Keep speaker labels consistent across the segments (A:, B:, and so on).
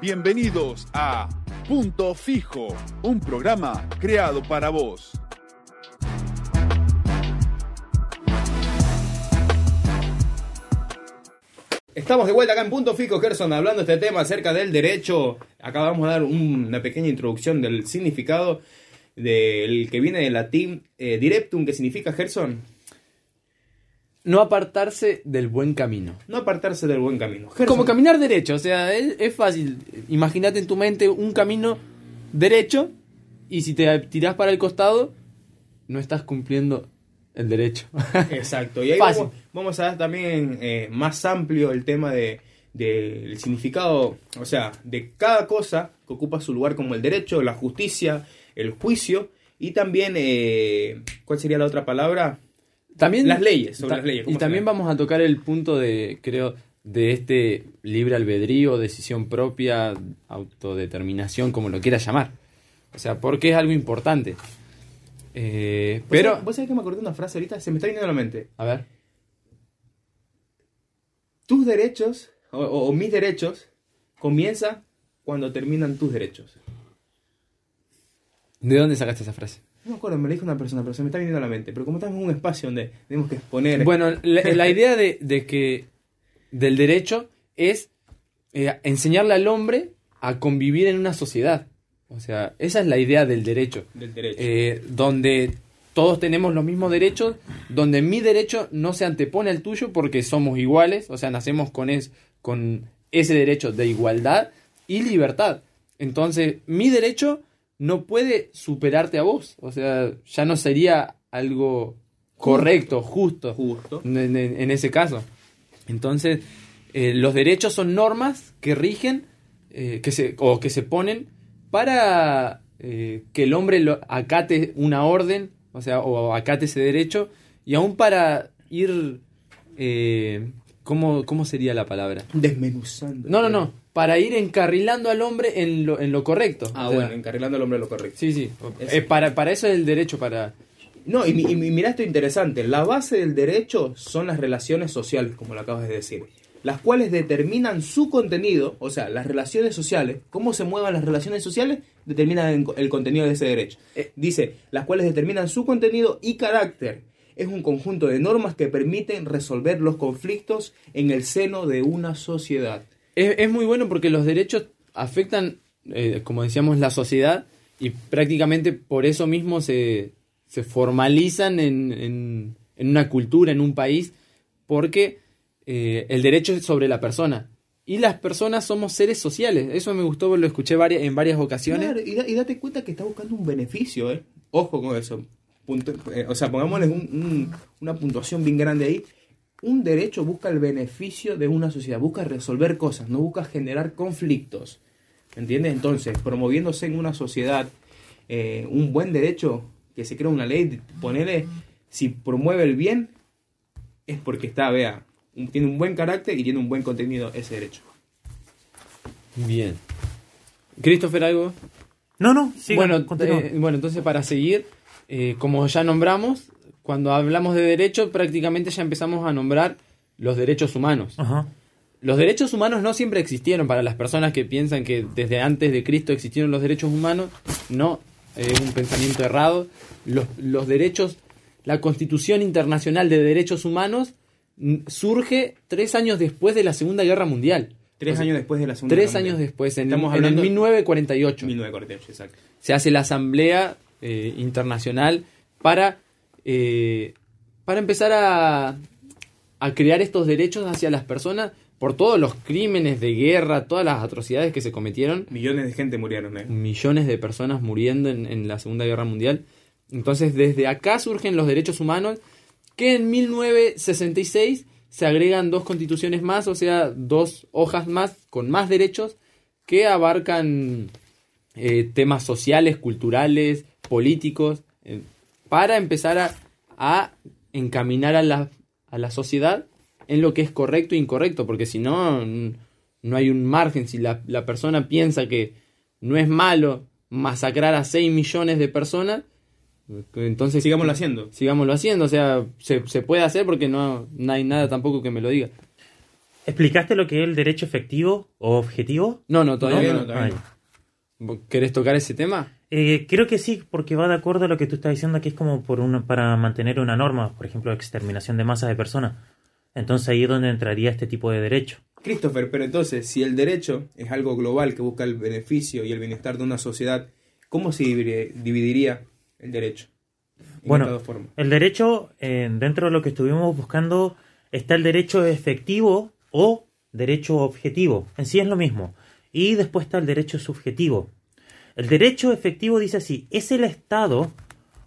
A: Bienvenidos a Punto Fijo, un programa creado para vos.
B: Estamos de vuelta acá en Punto Fijo, Gerson, hablando de este tema acerca del derecho. Acá vamos a dar un- una pequeña introducción del significado del que viene del latín eh, directum, que significa, Gerson,
C: No apartarse del buen camino.
B: no apartarse del buen camino. Gerson,
C: Como caminar derecho, o sea, es, es fácil. Imagínate en tu mente un camino derecho y si te tirás para el costado, no estás cumpliendo el derecho.
B: Exacto, y ahí vamos, vamos a dar también eh, más amplio el tema de del significado, o sea, de cada cosa que ocupa su lugar como el derecho, la justicia, el juicio y también, eh, ¿cuál sería la otra palabra?
C: También
B: Las leyes, sobre
C: ta-
B: las leyes,
C: Y
B: ¿cómo
C: también vamos a tocar el punto de, creo, de este libre albedrío, decisión propia, autodeterminación, como lo quieras llamar. O sea, porque es algo importante. Eh,
B: ¿Vos
C: pero,
B: sabés- ¿Vos sabés que me acordé de una frase ahorita? Se me está viniendo a la mente.
C: a ver,
B: Tus derechos, o, o- o mis derechos, comienza cuando terminan tus derechos.
C: ¿de dónde sacaste esa frase?
B: No me acuerdo, me lo dijo una persona, pero se me está viniendo a la mente. Pero como estamos en un espacio donde tenemos que exponer...
C: Bueno, la, la idea de, de que del derecho es eh, enseñarle al hombre a convivir en una sociedad. O sea, esa es la idea del derecho.
B: del derecho.
C: eh, donde todos tenemos los mismos derechos, donde mi derecho no se antepone al tuyo porque somos iguales, o sea, nacemos con, es, con ese derecho de igualdad y libertad. Entonces, mi derecho no puede superarte a vos, o sea, ya no sería algo correcto, justo,
B: Justo.
C: en, ese caso. Entonces, eh, los derechos son normas que rigen eh, que se, o que se ponen para eh, que el hombre lo, acate una orden, o sea, o acate ese derecho, y aún para ir... Eh, ¿cómo, ¿Cómo sería la palabra?
B: Desmenuzando.
C: No, no, no, para ir encarrilando al hombre en lo, en lo correcto.
B: Ah,
C: O sea,
B: bueno, encarrilando al hombre lo correcto.
C: Sí, sí.
B: Es-
C: Eh, para, para eso es el derecho, para...
B: No, y, y mi- mira esto interesante. La base del derecho son las relaciones sociales, como lo acabas de decir. Las cuales determinan su contenido, o sea, las relaciones sociales, cómo se muevan las relaciones sociales, determinan el, el contenido de ese derecho. Eh, dice, las cuales determinan su contenido y carácter. Es un conjunto de normas que permiten resolver los conflictos en el seno de una sociedad.
C: Es, es muy bueno porque los derechos afectan, eh, como decíamos, la sociedad y prácticamente por eso mismo se, se formalizan en, en- una cultura, en un país, porque eh, el derecho es sobre la persona. Y las personas somos seres sociales. Eso me gustó, lo escuché varias, en varias ocasiones.
B: Claro, y, da- y date cuenta que está buscando un beneficio, ¿eh? Ojo con eso. Punto- eh, o sea, pongámosle un- una puntuación bien grande ahí. Un derecho busca el beneficio de una sociedad, busca resolver cosas, no busca generar conflictos. ¿Entiendes? Entonces, promoviéndose en una sociedad eh, un buen derecho, que se crea una ley, ponerle, si promueve el bien, es porque está, vea, un- tiene un buen carácter y tiene un buen contenido ese derecho.
C: Bien. Christopher, ¿algo?
D: No, no, siga,
C: bueno, eh, bueno, entonces para seguir, eh, como ya nombramos, cuando hablamos de derecho, prácticamente ya empezamos a nombrar los derechos humanos.
D: Ajá.
C: Los derechos humanos no siempre existieron para las personas que piensan que desde antes de Cristo existieron los derechos humanos. No, es un pensamiento errado. Los, los derechos, la Constitución Internacional de Derechos Humanos mm, surge tres años después de la Segunda Guerra Mundial.
B: Tres
C: O sea,
B: años después de la Segunda
C: Tres
B: Guerra
C: años
B: Mundial.
C: después, en,
B: Estamos
C: en el
B: hablando-
C: 1948
B: 1948, exacto.
C: se hace la asamblea eh, internacional para, eh, para empezar a, a crear estos derechos hacia las personas por todos los crímenes de guerra, todas las atrocidades que se cometieron,
B: Millones de gente murieron, ¿eh?
C: millones de personas muriendo en, en la Segunda Guerra Mundial. Entonces desde acá surgen los derechos humanos que en 1966 se agregan dos constituciones más, o sea, dos hojas más con más derechos que abarcan eh, temas sociales, culturales, políticos, eh, para empezar a, a encaminar a la, a la sociedad en lo que es correcto e incorrecto, porque si no, no hay un margen. Si la, la persona piensa que no es malo masacrar a 6 millones de personas, entonces
B: Sigámoslo haciendo.
C: sigámoslo haciendo. O sea, se, se puede hacer porque no, no hay nada tampoco que me lo diga.
D: ¿Explicaste lo que es el derecho efectivo o objetivo?
C: No, no, todavía
B: No,
C: no.
B: no.
C: ¿Querés tocar ese tema?
D: Eh, creo que sí, porque va de acuerdo a lo que tú estás diciendo, que es como por una, para mantener una norma, por ejemplo, exterminación de masas de personas. Entonces ahí es donde entraría este tipo de derecho.
B: Christopher, pero entonces, si el derecho es algo global que busca el beneficio y el bienestar de una sociedad, ¿cómo se dividiría el derecho? En
D: Bueno, el derecho, eh, dentro de lo que estuvimos buscando, está el derecho efectivo o derecho objetivo. En sí es lo mismo. Y después está el derecho subjetivo. El derecho efectivo dice así, es el Estado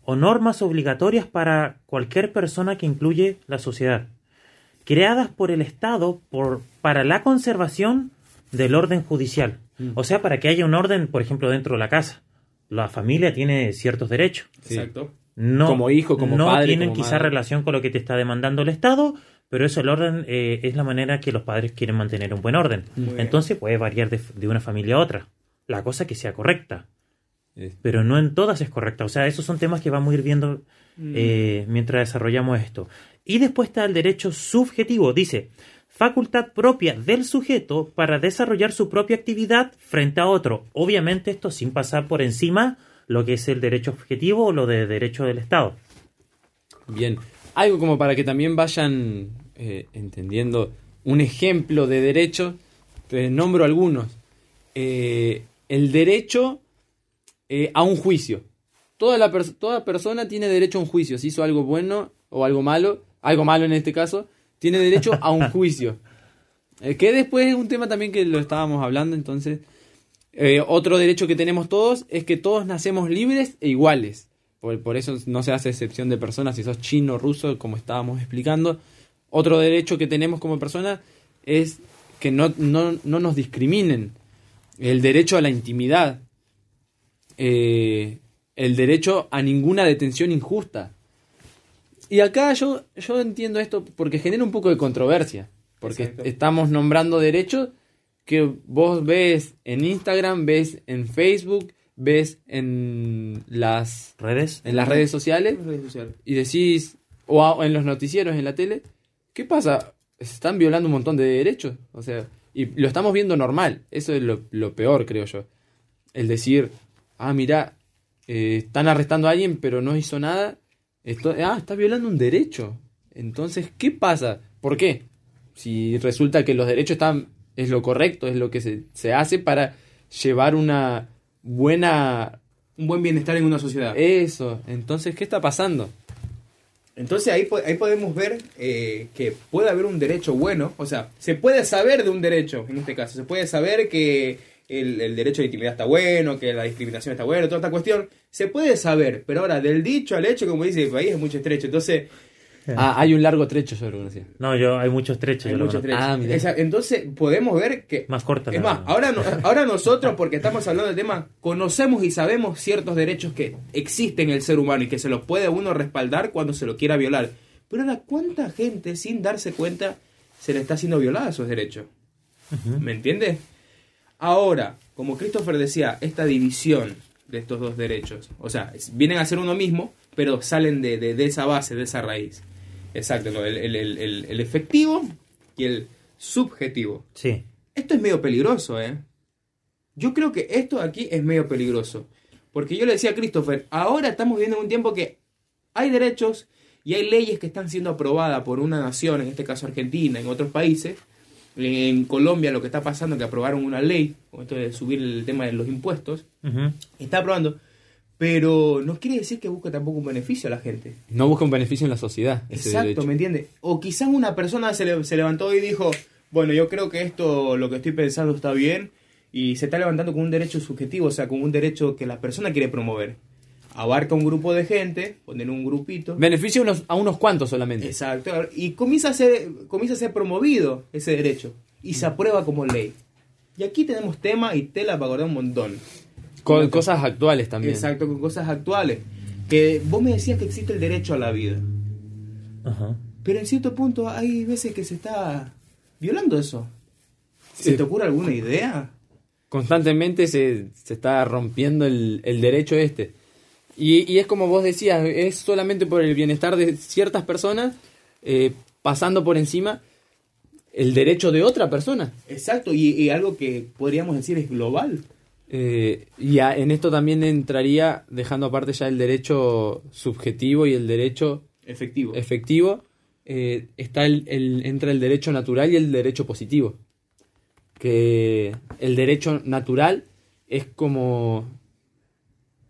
D: o normas obligatorias para cualquier persona que incluye la sociedad, creadas por el Estado por, para la conservación del orden judicial. O sea, para que haya un orden, por ejemplo, dentro de la casa. La familia tiene ciertos derechos.
C: Sí.
B: Exacto.
D: No,
C: Como hijo, como
D: no
C: padre,
D: tienen
C: como
D: quizá
C: madre.
D: relación con lo que te está demandando el Estado, pero eso el orden eh, es la manera que los padres quieren mantener un buen orden.
B: Muy bien.
D: Entonces puede variar de, de una familia a otra. La cosa que sea correcta, pero no en todas es correcta. O sea, esos son temas que vamos a ir viendo
B: Mm.
D: eh, mientras desarrollamos esto. Y después está el derecho subjetivo. Dice, facultad propia del sujeto para desarrollar su propia actividad frente a otro. Obviamente esto sin pasar por encima lo que es el derecho objetivo o lo de derecho del Estado.
C: Bien. Algo como para que también vayan eh, entendiendo un ejemplo de derecho. Te nombro algunos. Eh, el derecho eh, a un juicio. Toda, la toda persona tiene derecho a un juicio. Si hizo algo bueno o algo malo, algo malo en este caso, tiene derecho a un juicio. Eh, que después es un tema también que lo estábamos hablando, entonces... eh, otro derecho que tenemos todos es que todos nacemos libres e iguales. Por, por eso no se hace excepción de personas, si sos chino, ruso, como estábamos explicando. Otro derecho que tenemos como personas es que no, no, no nos discriminen. El derecho a la intimidad. Eh, el derecho a ninguna detención injusta. Y acá yo, yo entiendo esto porque genera un poco de controversia. Porque
B: Exacto.
C: estamos nombrando derechos que vos ves en Instagram, ves en Facebook, ves en las,
D: ¿Redes?
C: en las redes sociales
B: redes sociales.
C: y decís, o en los noticieros, en la tele, ¿qué pasa? Se están violando un montón de derechos. O sea, y lo estamos viendo normal. Eso es lo, lo peor, creo yo. El decir, ah, mira, eh, están arrestando a alguien, pero no hizo nada. Esto, ah, está violando un derecho. Entonces, ¿qué pasa? ¿Por qué? Si resulta que los derechos están, es lo correcto, es lo que se, se hace para llevar una buena...
B: Un buen bienestar en una sociedad.
C: Eso. Entonces, ¿qué está pasando?
B: Entonces ahí, ahí podemos ver eh, que puede haber un derecho bueno, o sea, se puede saber de un derecho, en este caso, se puede saber que el, el derecho de intimidad está bueno, que la discriminación está bueno, toda esta cuestión, se puede saber, pero ahora del dicho al hecho, como dice el país, es mucho estrecho, entonces
C: Ah, hay un largo trecho, que sí.
D: No, yo hay muchos trechos.
B: hay
D: yo lo
B: mucho
D: conozco.
B: estrecho.
C: Ah.
B: Esa- entonces podemos ver que...
D: Más corta.
B: Es más, ahora, no- ahora nosotros, porque estamos hablando del tema, conocemos y sabemos ciertos derechos que existen en el ser humano y que se los puede uno respaldar cuando se lo quiera violar. Pero ahora, ¿cuánta gente sin darse cuenta se le está haciendo violada esos derechos? ¿Me entiendes? Ahora, como Christopher decía, esta división de estos dos derechos, o sea, vienen a ser uno mismo, pero salen de, de- de esa base, de esa raíz. Exacto, ¿no? el, el- el- efectivo y el subjetivo.
D: Sí.
B: Esto es medio peligroso, ¿eh? Yo creo que esto aquí es medio peligroso. Porque yo le decía a Christopher, ahora estamos viviendo en un tiempo que hay derechos y hay leyes que están siendo aprobadas por una nación, en este caso Argentina, en otros países. En Colombia lo que está pasando es que aprobaron una ley, con esto de subir el tema de los impuestos, está aprobando, pero no quiere decir que busque tampoco un beneficio a la gente.
C: No busca un beneficio en la sociedad. ese
B: Exacto,
C: derecho.
B: ¿me entiendes? O quizás una persona se, le- se levantó y dijo, bueno, yo creo que esto, lo que estoy pensando está bien, y se está levantando con un derecho subjetivo, o sea, con un derecho que la persona quiere promover. Abarca un grupo de gente, poner un grupito.
C: Beneficia a unos, a unos cuantos solamente.
B: Exacto, y comienza a, ser, comienza a ser promovido ese derecho, y se aprueba como ley. Y aquí tenemos tema y tela para acordar un montón.
C: Con cosas actuales también.
B: Exacto, con cosas actuales. Que vos me decías que existe el derecho a la vida.
D: Ajá.
B: Pero en cierto punto hay veces que se está violando eso. ¿Se
C: Sí.
B: te ocurre alguna idea?
C: Constantemente se, se está rompiendo el, el derecho este. Y, y es como vos decías, es solamente por el bienestar de ciertas personas, eh, pasando por encima el derecho de otra persona.
B: Exacto, y, y algo que podríamos decir es global.
C: Eh, y a- en esto también entraría, dejando aparte ya el derecho subjetivo y el derecho
B: Efectivo.
C: efectivo, eh, está el, el- entra el derecho natural y el derecho positivo. Que el derecho natural es como...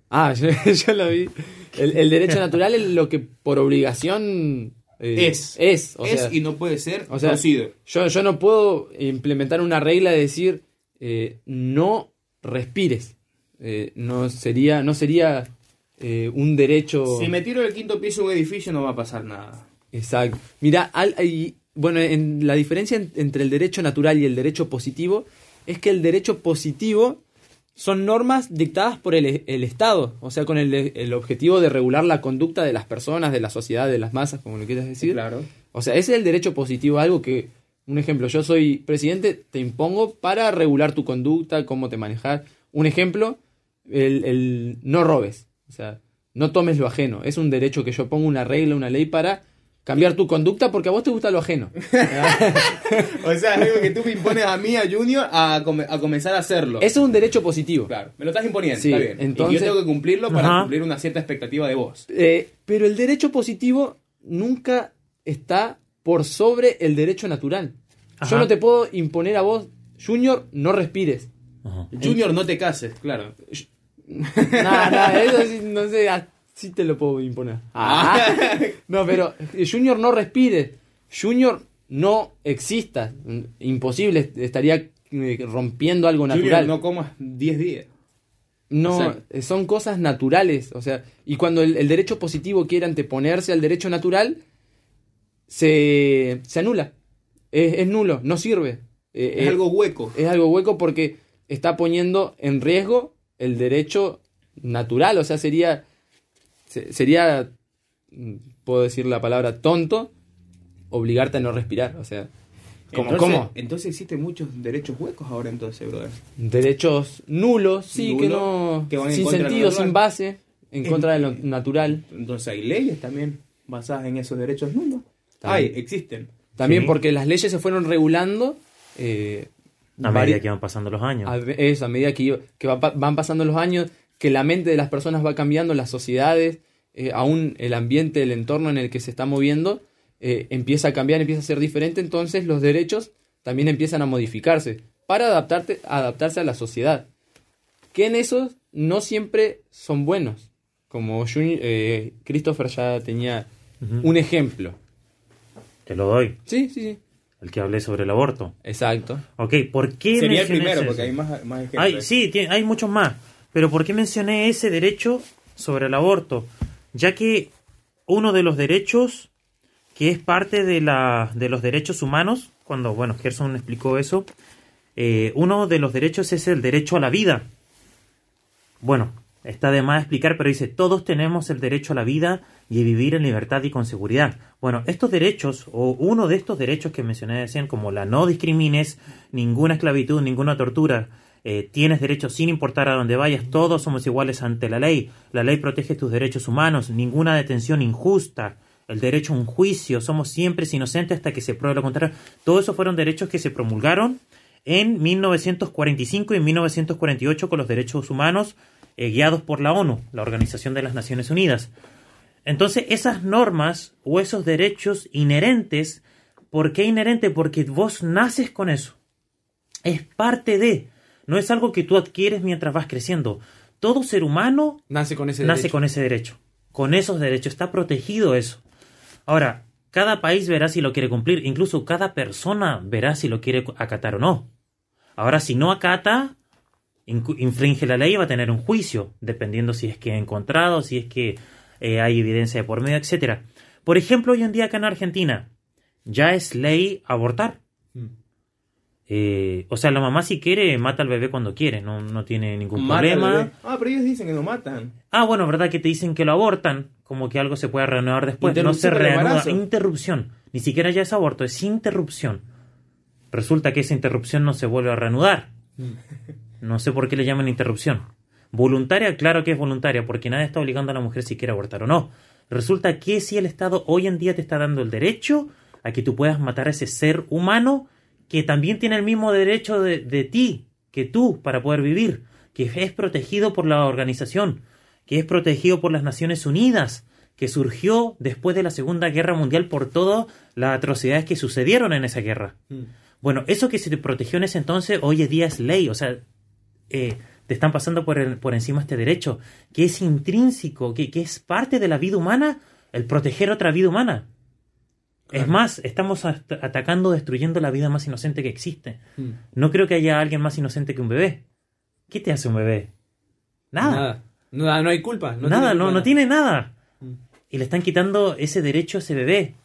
C: Ah, yo, yo lo vi. El, el derecho natural es lo que por obligación eh,
B: Es.
C: Es, o
B: es
C: sea,
B: y no puede ser
C: o sea, yo, yo no puedo implementar una regla de decir eh, no respires. Eh, no sería, no sería eh, un derecho.
B: Si me tiro del quinto piso de un edificio no va a pasar nada.
C: Exacto. Mira, al- bueno, en, la diferencia en- entre el derecho natural y el derecho positivo es que el derecho positivo son normas dictadas por el, el Estado, o sea, con el, el objetivo de regular la conducta de las personas, de la sociedad, de las masas, como lo quieras decir.
B: Claro.
C: O sea, ese es el derecho positivo, algo que, un ejemplo, yo soy presidente, te impongo para regular tu conducta, cómo te manejar. Un ejemplo, el, el no robes, o sea, no tomes lo ajeno. Es un derecho que yo pongo una regla, una ley para cambiar tu conducta porque a vos te gusta lo ajeno.
B: O sea, es algo que tú me impones a mí, a Junior, a, come- a comenzar a hacerlo.
C: Eso es un derecho positivo.
B: Claro, me lo estás imponiendo,
C: Sí,
B: está bien.
C: entonces-
B: y yo tengo que cumplirlo para
D: Ajá.
B: cumplir una cierta expectativa de vos.
C: Eh, pero el derecho positivo nunca está por sobre el derecho natural.
D: Ajá.
C: Yo no te puedo imponer a vos, Junior, no respires.
D: Ajá.
B: Junior, no te cases, claro.
C: Nada, nada, eso sí, no sé, así te lo puedo imponer. Ah. No, pero eh, Junior no respire. Junior no exista. Imposible, estaría eh, rompiendo algo
B: Junior,
C: natural.
B: no comas 10 días.
C: No, eh, son cosas naturales. O sea, y cuando el, el derecho positivo quiere anteponerse al derecho natural, se, se anula. Es, es nulo, no sirve. Eh,
B: Es
C: eh,
B: algo hueco.
C: es algo hueco porque está poniendo en riesgo el derecho natural. O sea, sería. se- Sería. mm, Puedo decir la palabra tonto. Obligarte a no respirar. O sea. ¿Cómo?
B: entonces,
C: cómo?
B: entonces existen muchos derechos huecos ahora entonces, brother.
C: Derechos nulos, sí, que no.
B: que van
C: sin sentido, sin base. En contra de lo natural.
B: Entonces hay leyes también basadas en esos derechos nulos.
C: También.
B: Hay, existen.
C: También
D: Sí.
C: porque las leyes se fueron regulando. eh,
D: A medida que van pasando los años.
C: A Eso, a medida que, que va van pasando los años, que la mente de las personas va cambiando, las sociedades, eh, aún el ambiente, el entorno en el que se está moviendo, eh, empieza a cambiar, empieza a ser diferente, entonces los derechos también empiezan a modificarse para adaptarte, adaptarse a la sociedad. Que en esos no siempre son buenos. Como Juni- eh, Christopher ya tenía un ejemplo.
D: Te lo doy.
C: Sí, sí, sí.
D: El que hablé sobre el aborto.
C: Exacto.
D: Ok, ¿por qué
B: Sería el primero, porque hay más, más ejemplos.
D: Hay, sí, tiene- hay muchos más. Pero ¿por qué mencioné ese derecho sobre el aborto? Ya que uno de los derechos que es parte de, la, de los derechos humanos, cuando, bueno, Gerson explicó eso, eh, uno de los derechos es el derecho a la vida. Bueno, está de más explicar, pero dice, todos tenemos el derecho a la vida y vivir en libertad y con seguridad. Bueno, estos derechos, o uno de estos derechos que mencioné decían, como la no discrimines, ninguna esclavitud, ninguna tortura, eh, tienes derechos sin importar a dónde vayas, todos somos iguales ante la ley, la ley protege tus derechos humanos, ninguna detención injusta, el derecho a un juicio, somos siempre inocentes hasta que se pruebe lo contrario. Todos esos fueron derechos que se promulgaron en 1945 y 1948 con los derechos humanos eh, guiados por la ONU, la Organización de las Naciones Unidas. Entonces, esas normas o esos derechos inherentes, ¿por qué inherente? Porque vos naces con eso. Es parte de, no es algo que tú adquieres mientras vas creciendo. Todo ser humano
C: Nace con ese
D: nace
C: derecho.
D: con ese derecho. Con esos derechos está protegido eso. Ahora, cada país verá si lo quiere cumplir, incluso cada persona verá si lo quiere acatar o no. Ahora, si no acata, infringe la ley, va a tener un juicio, dependiendo si es que ha encontrado, si es que eh, hay evidencia de por medio, etcétera. Por ejemplo, hoy en día acá en Argentina ya es ley abortar.
C: Mm.
D: Eh, o sea, la mamá si quiere mata al bebé cuando quiere, no, no tiene ningún
B: Mata
D: problema.
B: Ah, pero ellos dicen que no matan.
D: Ah, bueno, ¿verdad que te dicen que lo abortan? Como que algo se puede reanudar después. No se reanuda. Interrupción. Ni siquiera ya es aborto, es interrupción. Resulta que esa interrupción no se vuelve a reanudar. No sé por qué le llaman interrupción. Voluntaria, claro que es voluntaria, porque nadie está obligando a la mujer si quiere abortar o no. Resulta que si el Estado hoy en día te está dando el derecho a que tú puedas matar a ese ser humano que también tiene el mismo derecho de, de ti que tú para poder vivir, que es protegido por la organización, que es protegido por las Naciones Unidas, que surgió después de la Segunda Guerra Mundial por todas las atrocidades que sucedieron en esa guerra. Bueno, eso que se te protegió en ese entonces, hoy en día es ley, o sea, eh, te están pasando por, el- por encima este derecho, que es intrínseco, que, que es parte de la vida humana, el proteger otra vida humana. Es más, estamos at- atacando, destruyendo la vida más inocente que existe.
C: Mm.
D: No creo que haya alguien más inocente que un bebé. ¿Qué te hace un bebé? Nada.
C: Nada. No, no hay culpa. No
D: nada,
C: tiene
D: no,
C: culpa.
D: no tiene nada.
C: Mm.
D: Y le están quitando ese derecho a ese bebé,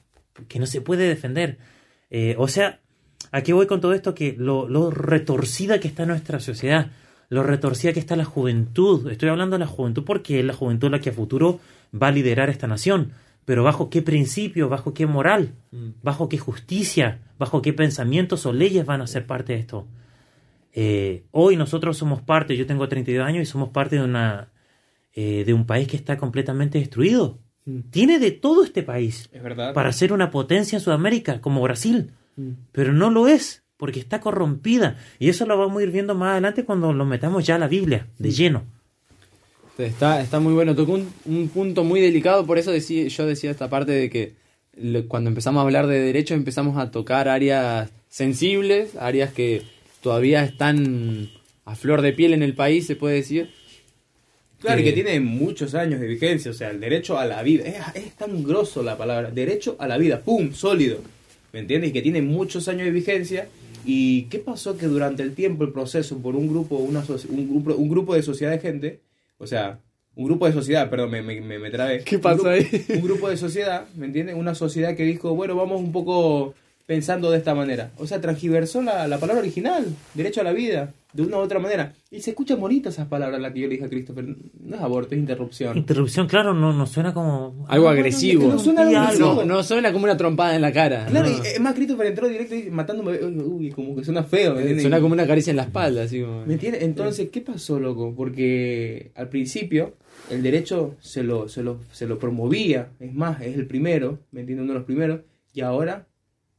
D: que no se puede defender. Eh, o sea, ¿a qué voy con todo esto? Que lo, lo retorcida que está nuestra sociedad, lo retorcida que está la juventud. Estoy hablando de la juventud porque es la juventud la que a futuro va a liderar esta nación. Pero bajo qué principio, bajo qué moral,
C: Mm.
D: bajo qué justicia, bajo qué pensamientos o leyes van a ser parte de esto. Eh, hoy nosotros somos parte, yo tengo 32 años y somos parte de una eh, de un país que está completamente destruido.
C: Mm.
D: Tiene de todo este país
B: Es verdad.
D: para ser una potencia en Sudamérica, como Brasil,
C: Mm.
D: pero no lo es, porque está corrompida. Y eso lo vamos a ir viendo más adelante cuando lo metamos ya a la Biblia, de lleno.
C: Está, está muy bueno. Tocó un, un punto muy delicado, por eso decí- yo decía esta parte de que lo- cuando empezamos a hablar de derechos empezamos a tocar áreas sensibles, áreas que todavía están a flor de piel en el país, se puede decir.
B: Claro, y
C: Eh,
B: que tiene muchos años de vigencia, o sea, el derecho a la vida. Es, es tan grosso la palabra, derecho a la vida, ¡pum! Sólido. ¿Me entiendes? Y que tiene muchos años de vigencia. ¿Y qué pasó que durante el tiempo, el proceso, por un grupo, una soci- un grupo, un grupo de sociedad de gente, o sea, un grupo de sociedad, perdón, me, me, me, trabé.
C: ¿Qué pasó ahí?
B: Un grupo de sociedad, ¿me entiendes? Una sociedad que dijo, bueno, vamos un poco pensando de esta manera. O sea, transgiversó la, la palabra original, derecho a la vida, de una u otra manera. Y se escuchan bonitas esas palabras, la que yo le dije a Christopher. No es aborto, es interrupción.
D: Interrupción, claro, no, no suena como...
C: Algo agresivo.
B: no, no suena algo agresivo.
C: No, no suena como una trompada en la cara.
B: Claro,
C: no.
B: y es más, Christopher entró directo y bebé. Uy, como que suena feo, ¿me entiendes?
C: Suena como una caricia en la espalda, así como...
B: ¿Me entiendes? Entonces, ¿qué pasó, loco? Porque al principio el derecho se lo, se lo, se lo promovía, es más, es el primero, ¿me entiendes? Uno de los primeros, y ahora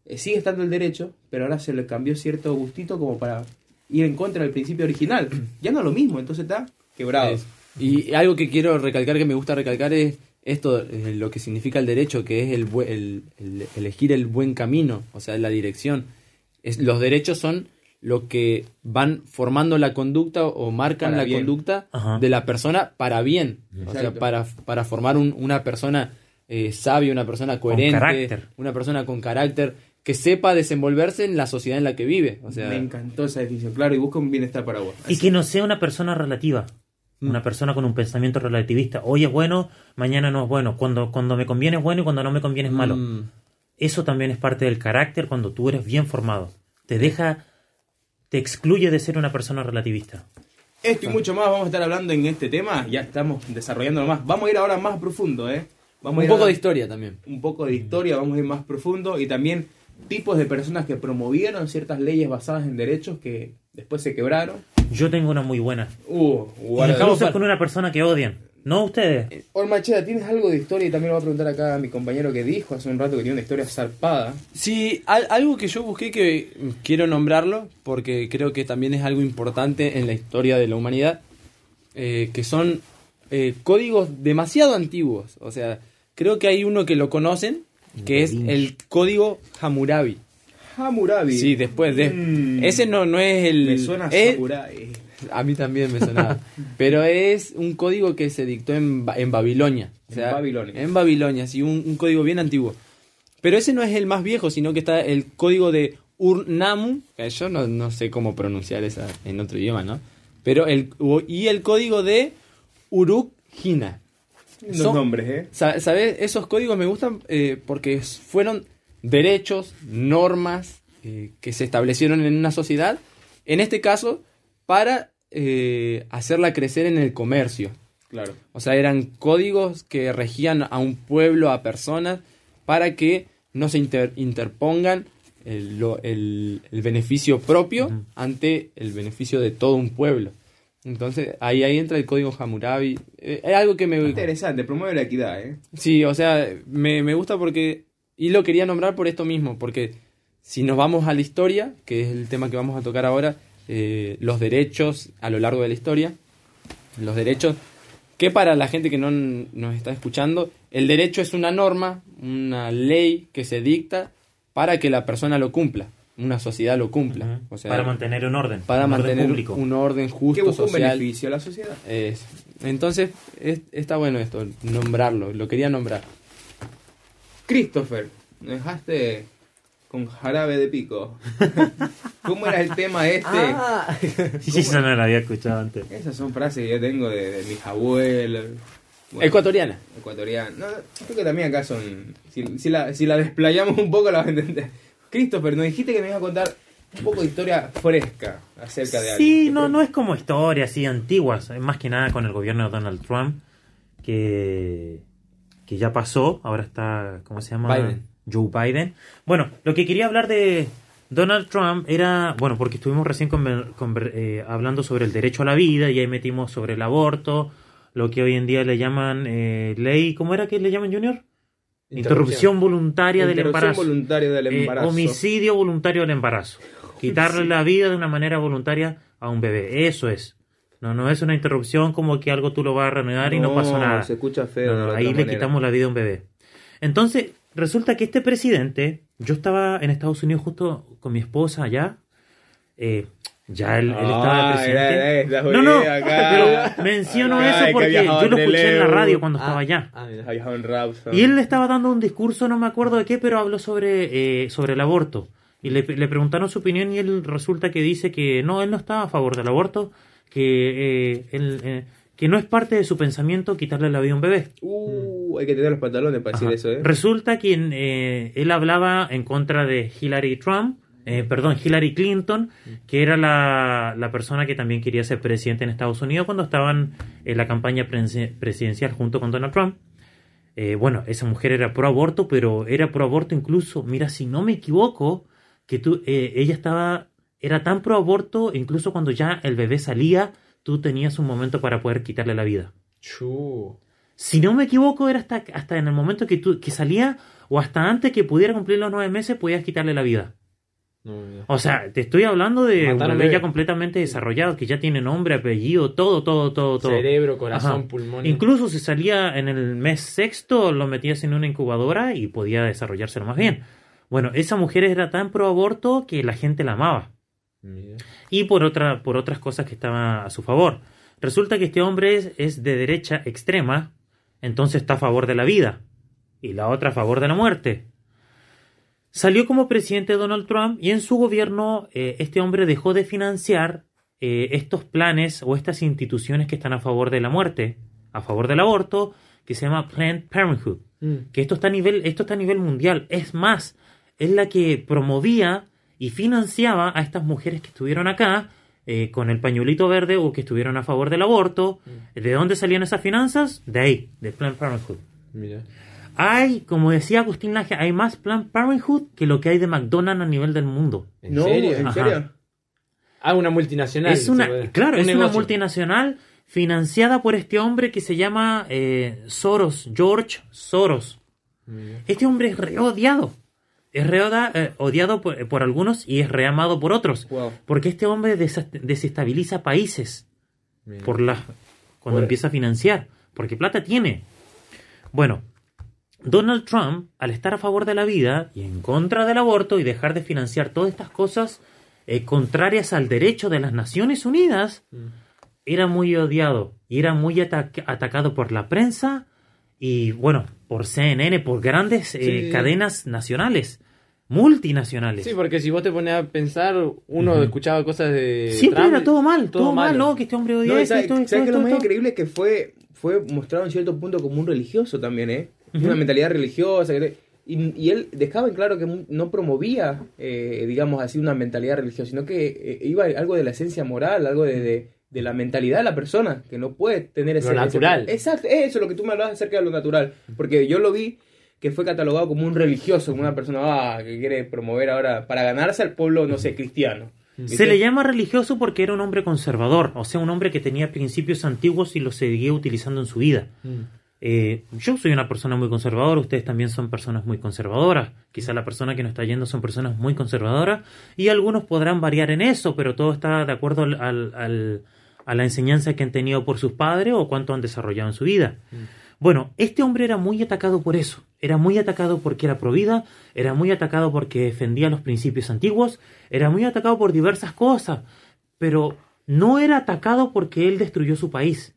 B: eh, sigue estando el derecho, pero ahora se le cambió cierto gustito como para ir en contra del principio original. Ya no es lo mismo, entonces está quebrado.
C: Es. Y algo que quiero recalcar, que me gusta recalcar, es esto, eh, lo que significa el derecho, que es el, el- el- elegir el buen camino, o sea, la dirección. Es, los derechos son lo que van formando la conducta o marcan
B: Para
C: la
B: bien.
C: conducta
D: Ajá.
C: de la persona para bien. O sea, para, para formar un- una persona eh, sabia, una persona coherente, una persona con carácter, que sepa desenvolverse en la sociedad en la que vive. O sea,
B: Me encantó esa definición, claro, y busca un bienestar para vos.
D: Y que no sea una persona relativa. Una persona con un pensamiento relativista. Hoy es bueno, mañana no es bueno. Cuando, cuando me conviene es bueno y cuando no me conviene es malo.
C: mm,
D: Eso también es parte del carácter cuando tú eres bien formado. Te deja, te excluye de ser una persona relativista.
B: Esto y mucho más vamos a estar hablando en este tema, ya estamos desarrollándolo más. Vamos a ir ahora más profundo, ¿eh? Vamos a
C: un
B: ir
C: poco de historia también.
B: un poco de historia, vamos a ir más profundo y también tipos de personas que promovieron ciertas leyes basadas en derechos que después se quebraron.
D: Yo tengo una muy buena.
B: Uh, guarda-
D: Incluso con una persona que odian. No ustedes.
B: Ormacheda, ¿tienes algo de historia? Y también lo voy a preguntar acá a mi compañero que dijo hace un rato que tiene una historia zarpada.
C: Sí, al- algo que yo busqué que quiero nombrarlo, porque creo que también es algo importante en la historia de la humanidad, eh, que son eh, códigos demasiado antiguos. O sea, creo que hay uno que lo conocen, que es el código Hammurabi.
B: Hammurabi.
C: Sí, después de...
B: Mm.
C: Ese no, no es el...
B: Me suena
C: es-
B: Samurai.
C: a mí también me sonaba. Pero es un código que se dictó en, en Babilonia. O
B: En Babilonia.
C: En Babilonia, sí, un, un código bien antiguo. Pero ese no es el más viejo, sino que está el código de Ur-Namu, que yo no, no sé cómo pronunciar esa en otro idioma, ¿no? Pero el, y el código de Uruk-Hina.
B: Los
C: Son-
B: nombres, ¿eh?
C: Sa- ¿Sabes? Esos códigos me gustan eh, porque fueron derechos, normas eh, que se establecieron en una sociedad, en este caso, para eh, hacerla crecer en el comercio.
B: Claro.
C: O sea, eran códigos que regían a un pueblo, a personas, para que no se inter- interpongan el, lo- el- el beneficio propio ante el beneficio de todo un pueblo. Entonces, ahí, ahí entra el código Hammurabi. Eh, es algo que me,
B: Interesante, promueve la equidad, ¿eh?
C: Sí, o sea, me, me gusta porque Y lo quería nombrar por esto mismo, porque si nos vamos a la historia, que es el tema que vamos a tocar ahora, eh, los derechos a lo largo de la historia, los derechos, que para la gente que no nos está escuchando, el derecho es una norma, una ley que se dicta para que la persona lo cumpla, una sociedad lo cumpla. O sea,
D: para mantener un orden.
C: para
D: un orden
C: mantener
D: público.
C: un orden
B: Que
C: justo
B: un
C: social.
B: beneficio a la sociedad.
C: Es- entonces, es- está bueno esto, nombrarlo, lo quería nombrar.
B: Christopher, me dejaste con jarabe de pico. ¿Cómo era el tema este?
C: Ah.
D: Sí, eso no lo había escuchado antes.
B: Esas son frases que yo tengo de, de mis abuelos. Bueno,
C: Ecuatoriana.
B: Ecuatoriano. No, creo que también acá son. Si, si la, si la desplayamos un poco, la vas a entender. Christopher, nos dijiste que me ibas a contar un poco de historia fresca acerca de algo.
D: Sí, no, no es como historias así antiguas, más que nada con el gobierno de Donald Trump, que, que ya pasó, ahora está, ¿cómo se llama?
C: Biden.
D: Joe Biden. Bueno, lo que quería hablar de Donald Trump era, bueno, porque estuvimos recién conver- conver- eh, hablando sobre el derecho a la vida y ahí metimos sobre el aborto, lo que hoy en día le llaman eh, ley, ¿cómo era que le llaman, Junior? Interrupción voluntaria del
B: Interrupción
D: embarazo.
B: voluntaria del
D: Eh,
B: embarazo.
D: homicidio voluntario del embarazo. Quitarle la vida de una manera voluntaria a un bebé. Eso es. No, no es una interrupción como que algo tú lo vas a reanudar y no pasó nada.
B: Se escucha feo.
D: No, no, ahí le
B: manera.
D: quitamos la vida a un bebé. Entonces, resulta que este presidente, yo estaba en Estados Unidos justo con mi esposa allá. eh, ya él, él estaba
B: Ah,
D: presidente.
B: era- era-
D: no, no,
B: acá.
D: pero menciono eso
B: que
D: porque yo lo escuché en la radio cuando estaba allá.
C: Ah.
D: Y él le estaba dando un discurso, no me acuerdo de qué, pero habló sobre, eh, sobre el aborto. Y le, le preguntaron su opinión y él resulta que dice que no, él no estaba a favor del aborto, que, eh, él, eh, que no es parte de su pensamiento quitarle la vida a un bebé.
B: Uh, hay que tener los pantalones para decir eso, ¿eh?
D: Resulta que eh, él hablaba en contra de Hillary Trump, eh, perdón, Hillary Clinton, que era la, la persona que también quería ser presidente en Estados Unidos cuando estaban en la campaña presi- presidencial junto con Donald Trump. Eh, bueno, esa mujer era pro aborto, pero era pro aborto incluso, mira, si no me equivoco, que tú, eh, ella estaba, era tan pro aborto, incluso cuando ya el bebé salía, tú tenías un momento para poder quitarle la vida. Si no me equivoco, era hasta, hasta en el momento que, tú, que salía o hasta antes que pudiera cumplir los nueve meses, podías quitarle la vida. O sea, te estoy hablando de un
C: Matar a un
D: bebé ya completamente desarrollado, que ya tiene nombre, apellido, todo, todo, todo, todo.
C: Cerebro, corazón,
D: Ajá.
C: pulmón.
D: Incluso si salía en el mes sexto, lo metías en una incubadora y podía desarrollarse más bien. Bueno, esa mujer era tan pro aborto que la gente la amaba.
C: Mira.
D: Y por, otra, por otras cosas que estaban a su favor. Resulta que este hombre es, es de derecha extrema, entonces está a favor de la vida. Y la otra a favor de la muerte. Salió como presidente Donald Trump y en su gobierno eh, este hombre dejó de financiar eh, estos planes o estas instituciones que están a favor de la muerte, a favor del aborto, que se llama Planned Parenthood
C: Mm.
D: que esto está a nivel, esto está a nivel mundial. Es más, es la que promovía y financiaba a estas mujeres que estuvieron acá eh, con el pañuelito verde o que estuvieron a favor del aborto. ¿De dónde salían esas finanzas? De ahí, de Planned Parenthood.
C: Mira.
D: Hay, como decía Agustín Laje, hay más Planned Parenthood que lo que hay de McDonald's a nivel del mundo.
C: ¿En
B: no,
C: serio?
B: ¿en
D: Ajá.
B: serio?
C: Ah, una multinacional.
D: Es una, claro,
C: Un
D: es una multinacional financiada por este hombre que se llama eh, Soros, George Soros.
C: Mira.
D: Este hombre es re odiado. Es re oda- eh, odiado por, por algunos y es reamado por otros.
B: Wow.
D: Porque este hombre desestabiliza países
C: Mira.
D: por la, cuando
C: Bueno.
D: empieza a financiar. Porque plata tiene. Bueno, Donald Trump, al estar a favor de la vida y en contra del aborto y dejar de financiar todas estas cosas eh, contrarias al derecho de las Naciones Unidas,
C: Mm.
D: era muy odiado y era muy ataca- atacado por la prensa y, bueno, por CNN, por grandes eh,
C: Sí, sí, sí.
D: cadenas nacionales, multinacionales.
C: Sí, porque si vos te pones a pensar, uno
D: Ujú.
C: escuchaba cosas de.
D: Siempre
C: Trump,
D: era todo mal, todo, mal. ¿no? Que este hombre odia
B: No, ¿sabes,
D: esto, esto,
B: ¿sabes qué es lo más increíble? Que fue, fue mostrado en cierto punto como un religioso también, ¿eh? Una mentalidad religiosa. y, y él dejaba en claro que no promovía, eh, digamos así, una mentalidad religiosa, sino que eh, iba algo de la esencia moral, algo de, de, de la mentalidad de la persona, que no puede tener ese...
C: Lo natural.
B: ese- exacto, eso, lo que tú me hablabas acerca de lo natural. Porque yo lo vi que fue catalogado como un religioso, como una persona ah, que quiere promover ahora, para ganarse al pueblo, no sé, cristiano.
D: Se le llama religioso porque era un hombre conservador, o sea, un hombre que tenía principios antiguos y los seguía utilizando en su vida.
C: Mm.
D: Eh, yo soy una persona muy conservadora, ustedes también son personas muy conservadoras. Quizá la persona que nos está yendo son personas muy conservadoras y algunos podrán variar en eso, pero todo está de acuerdo al, al- al- a la enseñanza que han tenido por sus padres o cuánto han desarrollado en su vida. Bueno, este hombre era muy atacado por eso. Era muy atacado porque era provida, era muy atacado porque defendía los principios antiguos, era muy atacado por diversas cosas, pero no era atacado porque él destruyó su país.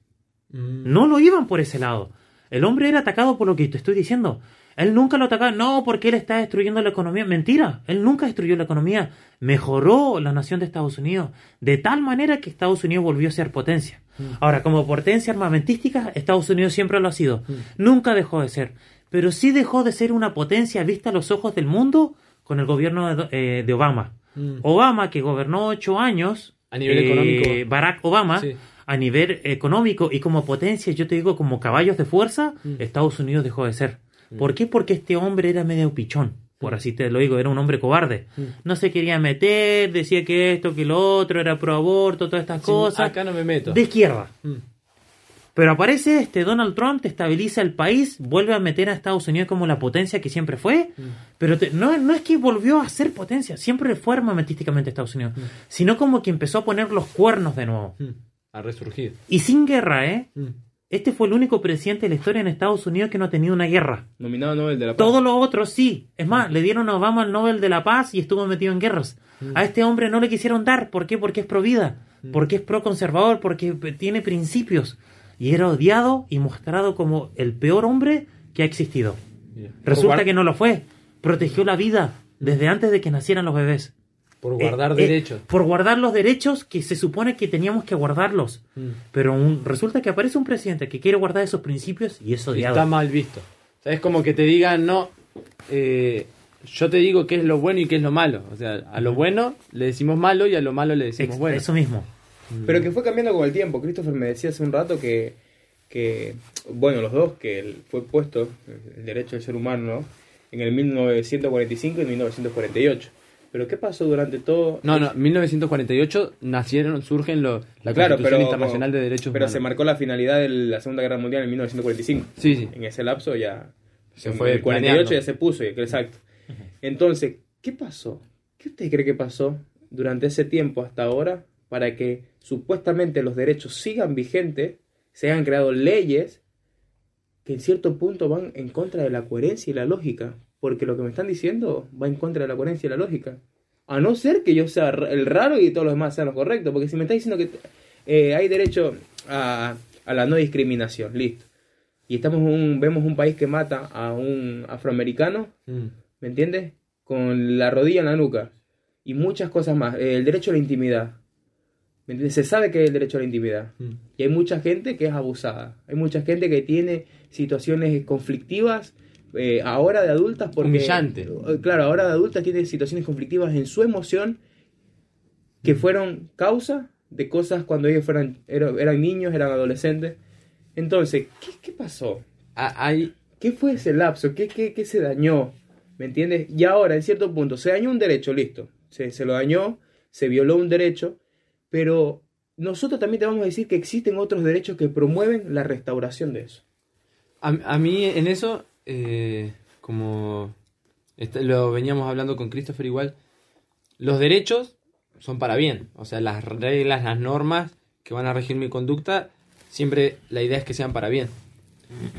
D: No lo iban por ese lado. El hombre era atacado por lo que te estoy diciendo. Él nunca lo atacaba, no, porque él está destruyendo la economía. Mentira, él nunca destruyó la economía. Mejoró la nación de Estados Unidos de tal manera que Estados Unidos volvió a ser potencia. Ahora, como potencia armamentística, Estados Unidos siempre lo ha sido. Nunca dejó de ser. Pero sí dejó de ser una potencia vista a los ojos del mundo con el gobierno de, eh, de Obama. Obama, que gobernó ocho años,
C: A nivel
D: eh,
C: económico.
D: Barack Obama,
C: Sí.
D: A nivel económico y como potencia, yo te digo, como caballos de fuerza, Estados Unidos dejó de ser. ¿Por qué? Porque este hombre era medio pichón, por así te lo digo, era un hombre cobarde. No se quería meter, decía que esto, que lo otro, era pro aborto, todas estas cosas.
C: Acá no me meto.
D: De izquierda.
C: Mm.
D: Pero aparece este Donald Trump, te estabiliza el país, vuelve a meter a Estados Unidos como la potencia que siempre fue, pero te- no, no es que volvió a ser potencia, siempre fue armamentísticamente Estados Unidos, sino como que empezó a poner los cuernos de nuevo.
C: Mm. A resurgir.
D: Y sin guerra, ¿eh?
C: Mm.
D: Este fue el único presidente de la historia en Estados Unidos que no ha tenido una guerra.
B: Nominado Nobel de la Paz.
D: Todos los otros sí. Es más, le dieron a Obama el Nobel de la Paz y estuvo metido en guerras. A este hombre no le quisieron dar. ¿Por qué? Porque es pro vida. Porque es pro conservador. Porque tiene principios. Y era odiado y mostrado como el peor hombre que ha existido. Resulta que no lo fue. Protegió la vida desde antes de que nacieran los bebés.
C: Por guardar
D: Eh, eh,
C: derechos.
D: por guardar los derechos que se supone que teníamos que guardarlos.
C: Mm.
D: Pero un- resulta que aparece un presidente que quiere guardar esos principios y es odiado.
C: Está mal visto. O sea, es como que te digan, no, eh, yo te digo qué es lo bueno y qué es lo malo. O sea, a lo bueno le decimos malo y a lo malo le decimos
D: Ex-
C: bueno.
D: Eso mismo.
B: Pero que fue cambiando con el tiempo. Christopher me decía hace un rato que, que bueno, los dos, que el- fue puesto el derecho del ser humano ¿no? en el 1945 y 1948. Pero ¿qué pasó durante todo?
C: No, no, 1948 nacieron, surgen lo- la
B: Claro,
C: Constitución
B: pero,
C: Internacional de Derechos
B: pero
C: Humanos.
B: se marcó la finalidad de la Segunda Guerra Mundial en 1945.
C: Sí, sí.
B: En ese lapso ya
C: Se
B: en
C: fue
B: el 48
C: planeando.
B: ya se puso, exacto. Entonces, ¿qué pasó? ¿Qué usted cree que pasó durante ese tiempo hasta ahora para que supuestamente los derechos sigan vigentes, se hayan creado leyes que en cierto punto van en contra de la coherencia y la lógica? Porque lo que me están diciendo va en contra de la coherencia y la lógica. A no ser que yo sea el raro y todos los demás sean los correctos. Porque si me está diciendo que eh, hay derecho a, a la no discriminación, listo. Y estamos un, vemos un país que mata a un afroamericano,
C: Mm.
B: ¿me entiendes? Con la rodilla en la nuca. Y muchas cosas más. Eh, el derecho a la intimidad. ¿Me entiendes? Se sabe que hay el derecho a la intimidad.
C: Mm.
B: Y hay mucha gente que es abusada. Hay mucha gente que tiene situaciones conflictivas eh, ahora de adultas porque...
C: Humillante.
B: Eh, Claro, ahora de adultas tiene situaciones conflictivas en su emoción que fueron causa de cosas cuando ellos fueran, eran, eran niños, eran adolescentes. Entonces, ¿qué, qué pasó?
C: Ah, Hay,
B: ¿Qué fue ese lapso? ¿Qué, qué, qué se dañó? ¿Me entiendes? Y ahora, en cierto punto, se dañó un derecho, listo. Se, se lo dañó, se violó un derecho, pero nosotros también te vamos a decir que existen otros derechos que promueven la restauración de eso.
C: A, a mí en eso, eh, como lo veníamos hablando con Christopher igual, los derechos son para bien. O sea, las reglas, las normas que van a regir mi conducta, siempre la idea es que sean para bien.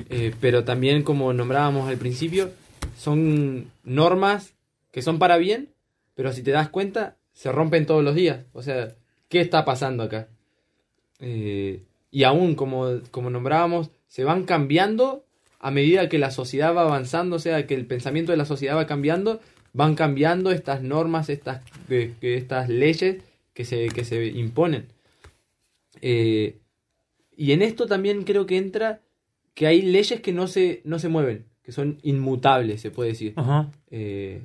C: Eh, pero también, como nombrábamos al principio, son normas que son para bien, pero si te das cuenta, se rompen todos los días. O sea, ¿qué está pasando acá? Eh, y aún, como, como nombrábamos, se van cambiando a medida que la sociedad va avanzando, o sea, que el pensamiento de la sociedad va cambiando, van cambiando estas normas, estas, que- estas leyes que se, que se imponen. Eh, y en esto también creo que entra que hay leyes que no se, no se mueven, que son inmutables, se puede decir.
D: Ajá.
C: Eh,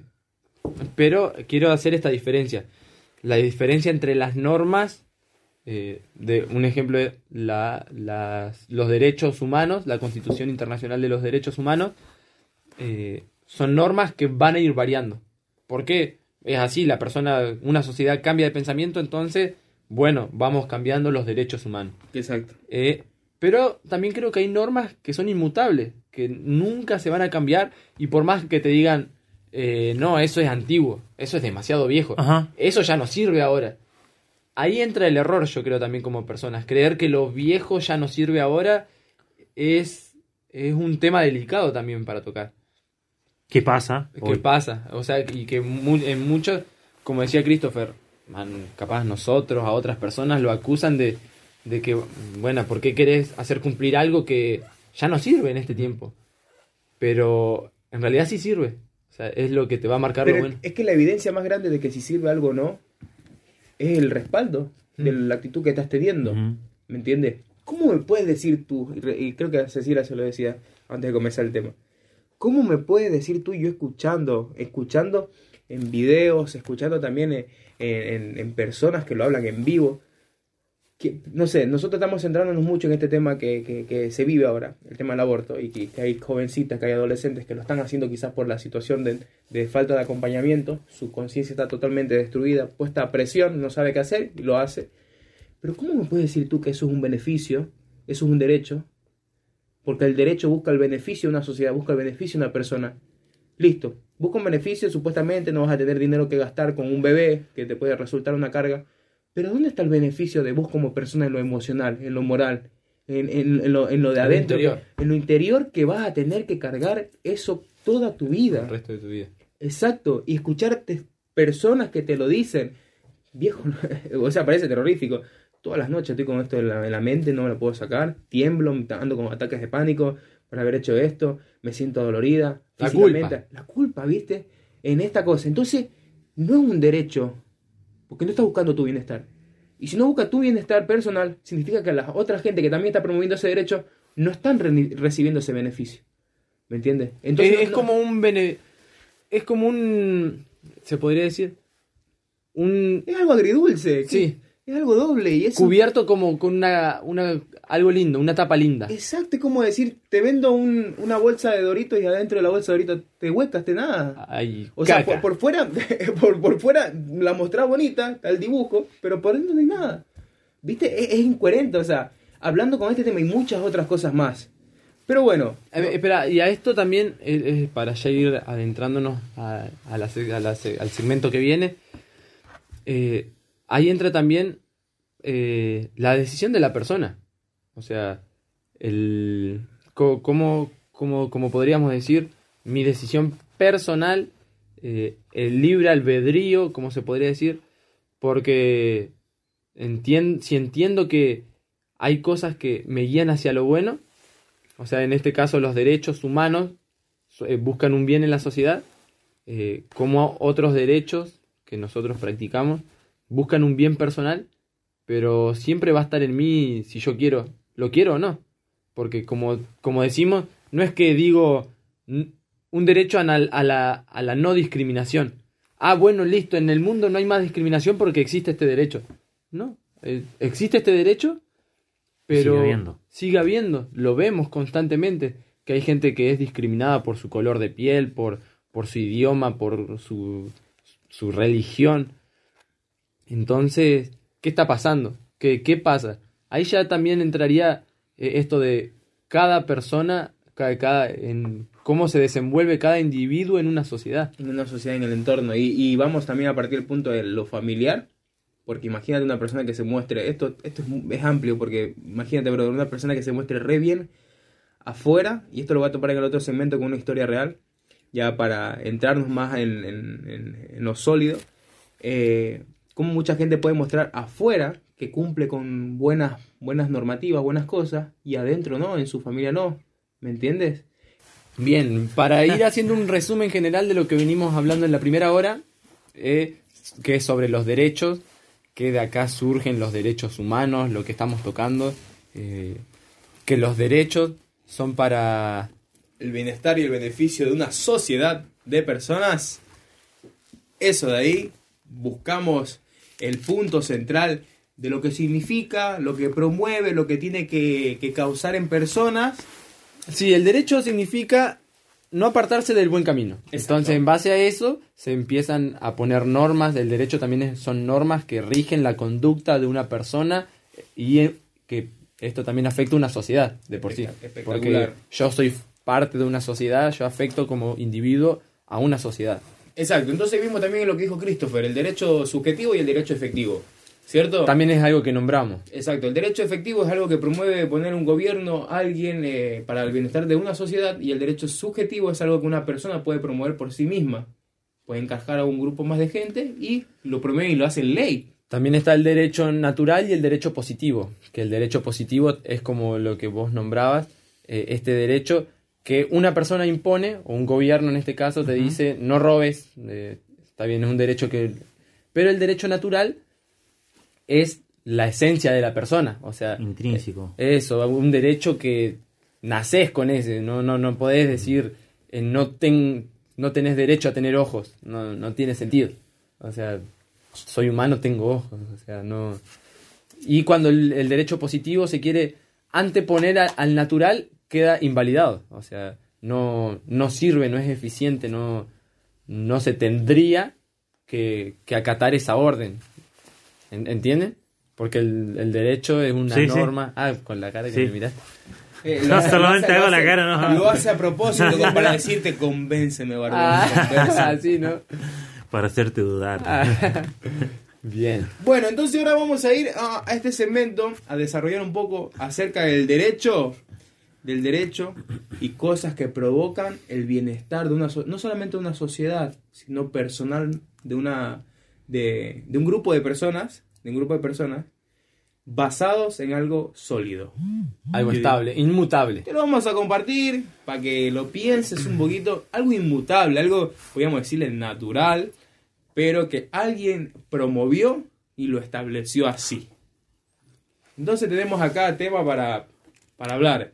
C: pero quiero hacer esta diferencia. La diferencia entre las normas, eh, de un ejemplo de la- las- los derechos humanos, la Constitución Internacional de los Derechos Humanos, eh, son normas que van a ir variando. ¿Por qué? Es así, la persona, una sociedad cambia de pensamiento, entonces, bueno, vamos cambiando los derechos humanos.
B: Exacto.
C: Eh, Pero también creo que hay normas que son inmutables, que nunca se van a cambiar y por más que te digan, eh, no, eso es antiguo, eso es demasiado viejo,
D: Ajá.
C: eso ya no sirve ahora. Ahí entra el error, yo creo también como personas. Creer que lo viejo ya no sirve ahora es, es un tema delicado también para tocar.
D: ¿Qué pasa?
C: ¿Qué
D: Hoy-
C: pasa? O sea, y que mu- en muchos, como decía Christopher, man, capaz nosotros, a otras personas, lo acusan de, de que, bueno, ¿por qué querés hacer cumplir algo que ya no sirve en este tiempo? Pero en realidad sí sirve. O sea, es lo que te va a marcar lo
B: Pero
C: bueno.
B: es que la evidencia más grande de que si sirve algo o no es el respaldo de
C: Mm.
B: la actitud que estás teniendo. ¿Me entiendes? ¿Cómo me puedes decir tú, y re- y creo que Cecilia se lo decía antes de comenzar el tema, ¿cómo me puedes decir tú, yo escuchando, escuchando en videos, escuchando también en, en- en personas que lo hablan en vivo, que, no sé, nosotros estamos centrándonos mucho en este tema que, que- que se vive ahora, el tema del aborto, y que, hay jovencitas, que hay adolescentes que lo están haciendo quizás por la situación de, de falta de acompañamiento, su conciencia está totalmente destruida, puesta a presión, no sabe qué hacer y lo hace. Pero ¿cómo me puedes decir tú que eso es un beneficio? Eso es un derecho. Porque el derecho busca el beneficio de una sociedad, busca el beneficio de una persona. Listo. Busca un beneficio, supuestamente no vas a tener dinero que gastar con un bebé que te puede resultar una carga. Pero ¿dónde está el beneficio de vos como persona en lo emocional, en lo moral, en, en- en lo, en lo de adentro?
C: interior.
B: En lo interior que vas a tener que cargar eso toda tu vida.
C: El resto de tu vida.
B: Exacto, y escucharte personas que te lo dicen, viejo, o sea, parece terrorífico. Todas las noches estoy con esto en la, la mente, no me lo puedo sacar, tiemblo, ando con ataques de pánico por haber hecho esto, me siento dolorida.
C: La culpa.
B: La culpa, ¿viste? En esta cosa. Entonces, no es un derecho, porque no estás buscando tu bienestar. Y si no buscas tu bienestar personal, significa que la otra gente que también está promoviendo ese derecho no están re- recibiendo ese beneficio. ¿Me entiendes?
C: es, es
B: no-
C: como un bene- es como un se podría decir un
B: Es algo agridulce.
C: Sí.
B: Es algo doble y es
C: cubierto como con una, una algo lindo, una tapa linda.
B: Exacto, es como decir, te vendo un- una bolsa de Doritos y adentro de la bolsa de Doritos te huecas, te nada.
C: Ay,
B: O sea, por, por fuera, por, por fuera la mostrás bonita, está el dibujo, pero por dentro no hay nada. ¿Viste? Es, es incoherente, o sea, hablando con este tema y muchas otras cosas más. Pero bueno,
C: espera, y a esto también, eh, para ya ir adentrándonos a, a la a al segmento que viene, eh, ahí entra también eh, la decisión de la persona. O sea, el, co- cómo, cómo- cómo podríamos decir, mi decisión personal, eh, el libre albedrío, como se podría decir, porque entien- si entiendo que hay cosas que me guían hacia lo bueno, o sea, en este caso los derechos humanos eh, buscan un bien en la sociedad, como otros derechos que nosotros practicamos buscan un bien personal, pero siempre va a estar en mí si yo quiero, lo quiero o no. Porque como, como decimos, no es que digo un derecho a la, a la, a la no discriminación. Ah, bueno, listo, en el mundo no hay más discriminación porque existe este derecho. No, eh, existe este derecho, pero
D: Sigue habiendo.
C: sigue habiendo, lo vemos constantemente, que hay gente que es discriminada por su color de piel, por, por su idioma, por su, su religión. Entonces, ¿qué está pasando? ¿Qué, qué pasa? Ahí ya también entraría eh, esto de cada persona, cada, cada, en cómo se desenvuelve cada individuo en una sociedad.
B: en una sociedad, en el entorno. Y, y vamos también a partir del punto de lo familiar. Porque imagínate una persona que se muestre, esto, esto es, es amplio, porque imagínate, pero una persona que se muestre re bien afuera, y esto lo voy a topar en el otro segmento con una historia real, ya para entrarnos más en, en- en- en lo sólido, eh, cómo mucha gente puede mostrar afuera que cumple con buenas, buenas normativas, buenas cosas, y adentro no, en su familia no, ¿me entiendes?
C: Bien, para ir haciendo un resumen general de lo que venimos hablando en la primera hora, eh, que es sobre los derechos, que de acá surgen los derechos humanos, lo que estamos tocando, eh, que los derechos son para...
B: el bienestar y el beneficio de una sociedad de personas, eso de ahí buscamos el punto central de lo que significa, lo que promueve, lo que tiene que, que causar en personas.
C: Sí, el derecho significa no apartarse del buen camino. Entonces, en base a eso, se empiezan a poner normas. El derecho también son normas que rigen la conducta de una persona y eh, que esto también afecta a una sociedad de por sí. Porque yo soy parte de una sociedad, yo afecto como individuo a una sociedad.
B: Exacto, entonces vimos también lo que dijo Christopher, el derecho subjetivo y el derecho efectivo. ¿Cierto?
C: También es algo que nombramos.
B: Exacto, el derecho efectivo es algo que promueve poner un gobierno, alguien, eh, para el bienestar de una sociedad y el derecho subjetivo es algo que una persona puede promover por sí misma. Puede encajar a un grupo más de gente y lo promueve y lo hace ley.
C: También está el derecho natural y el derecho positivo, que el derecho positivo es como lo que vos nombrabas, eh, este derecho que una persona impone, o un gobierno en este caso te dice, no robes, eh, está bien, es un derecho que... Pero el derecho natural es la esencia de la persona, o sea...
D: Intrínseco.
C: eh, Eso, un derecho que nacés con ese, no, no, no podés decir, eh, no, ten, no tenés derecho a tener ojos, no, no tiene sentido. O sea, soy humano, tengo ojos, o sea, no... Y cuando el, el derecho positivo se quiere anteponer a- al natural, queda invalidado, o sea, no, no sirve, no es eficiente, no, no se tendría que, que acatar esa orden. ¿En- ¿Entienden? Porque el, el derecho es una
D: Sí, sí.
C: norma... Ah, con la cara que
D: Sí.
C: me miraste.
B: Eh,
D: No, solamente
B: hace-
D: hago la cara, no.
B: Lo hace a propósito como para decirte, convénceme, barbón.
C: Ah,
B: convénceme".
C: sí, ¿no?
D: Para hacerte dudar.
C: Ah. Bien.
B: Bueno, entonces ahora vamos a ir a, a este segmento a desarrollar un poco acerca del derecho, del derecho y cosas que provocan el bienestar de una so- no solamente de una sociedad, sino personal de una de, de un grupo de personas, de un grupo de personas basados en algo sólido.
C: Algo estable, inmutable.
B: Te lo vamos a compartir para que lo pienses un poquito, algo inmutable, algo podríamos decirle natural, pero que alguien promovió y lo estableció así. Entonces tenemos acá tema para, para hablar.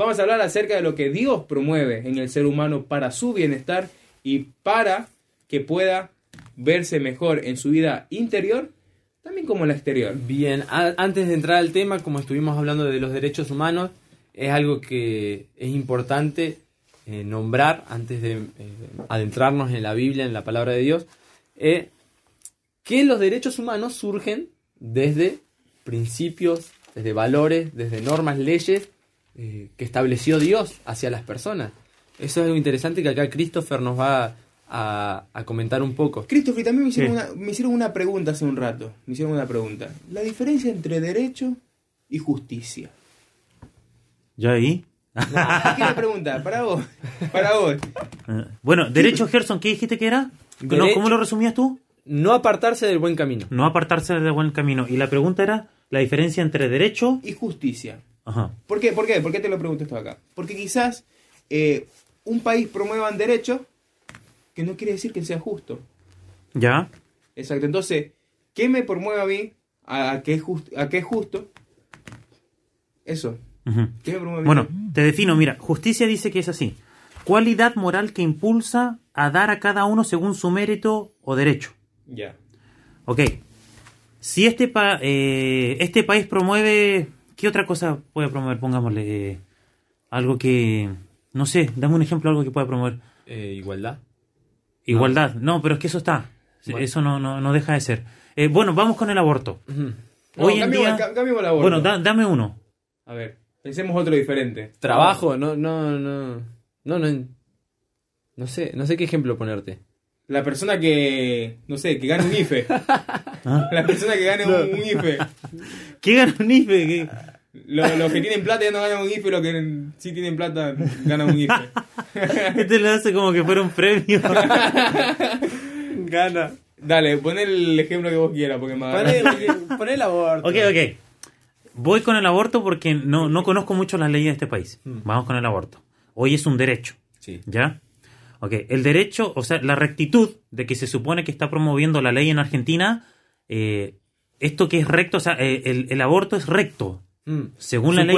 B: Vamos a hablar acerca de lo que Dios promueve en el ser humano para su bienestar y para que pueda verse mejor en su vida interior, también como en la exterior.
C: Bien, antes de entrar al tema, como estuvimos hablando de los derechos humanos, es algo que es importante eh, nombrar antes de eh, adentrarnos en la Biblia, en la palabra de Dios, eh, que los derechos humanos surgen desde principios, desde valores, desde normas, leyes eh, que estableció Dios hacia las personas. Eso es algo interesante que acá Christopher nos va a, a comentar un poco.
B: Christopher, también me hicieron,
D: Sí.
B: una, me hicieron una pregunta hace un rato. Me hicieron una pregunta. La diferencia entre derecho y justicia.
D: ¿Ya ahí?
B: ¿Qué le pregunta? Para vos. Para vos.
D: Eh, Bueno, derecho, Gerson, ¿qué dijiste que era?
C: Derecho-
D: ¿Cómo lo resumías tú?
C: No apartarse del buen camino.
D: No apartarse del buen camino. Y la pregunta era la diferencia entre derecho.
B: Y justicia.
D: Ajá.
B: ¿Por qué? ¿Por qué? ¿Por qué te lo pregunto esto acá? Porque quizás eh, un país promuevan derechos que no quiere decir que sea justo.
D: ¿Ya?
B: Exacto. Entonces, ¿qué me promueve a mí a, a que, es just- a que es justo? Eso. ¿Qué me promueve a mí?
D: Bueno, te defino, mira, justicia dice que es así. Cualidad moral que impulsa a dar a cada uno según su mérito o derecho.
B: Ya.
D: Ok. Si este, pa- eh, este país promueve... ¿Qué otra cosa puede promover? Pongámosle eh, algo que... No sé, dame un ejemplo de algo que pueda promover.
C: Eh, igualdad.
D: Igualdad. No, pero es que eso está.
C: Bueno.
D: Eso no, no, no deja de ser. Eh, bueno, vamos con el aborto. Hoy en
B: cambiemos,
D: día...
B: la aborto.
D: Bueno, da- dame uno.
B: A ver, pensemos otro diferente.
C: Trabajo, no, no, no, no, no, no sé, no sé qué ejemplo ponerte.
B: La persona que, no sé, que gane un IFE.
D: ¿Ah?
B: La persona que gane un, un IFE.
D: ¿Qué ganó un IFE?
B: Los, que tienen plata ya no ganan un IFE, los que sí tienen plata ganan un IFE.
D: Este lo hace como que fuera un premio.
C: Gana.
B: Dale, pon el ejemplo que vos quieras, porque más...
C: Poné el aborto.
D: Ok, ok. Voy con el aborto porque no, no conozco mucho las leyes de este país. Vamos con el aborto. Hoy es un derecho.
C: Sí.
D: ¿Ya? Ok, el derecho, o sea, la rectitud de que se supone que está promoviendo la ley en Argentina, eh, esto que es recto, o sea, eh, el, el aborto es recto.
C: Mm.
D: Según la ley,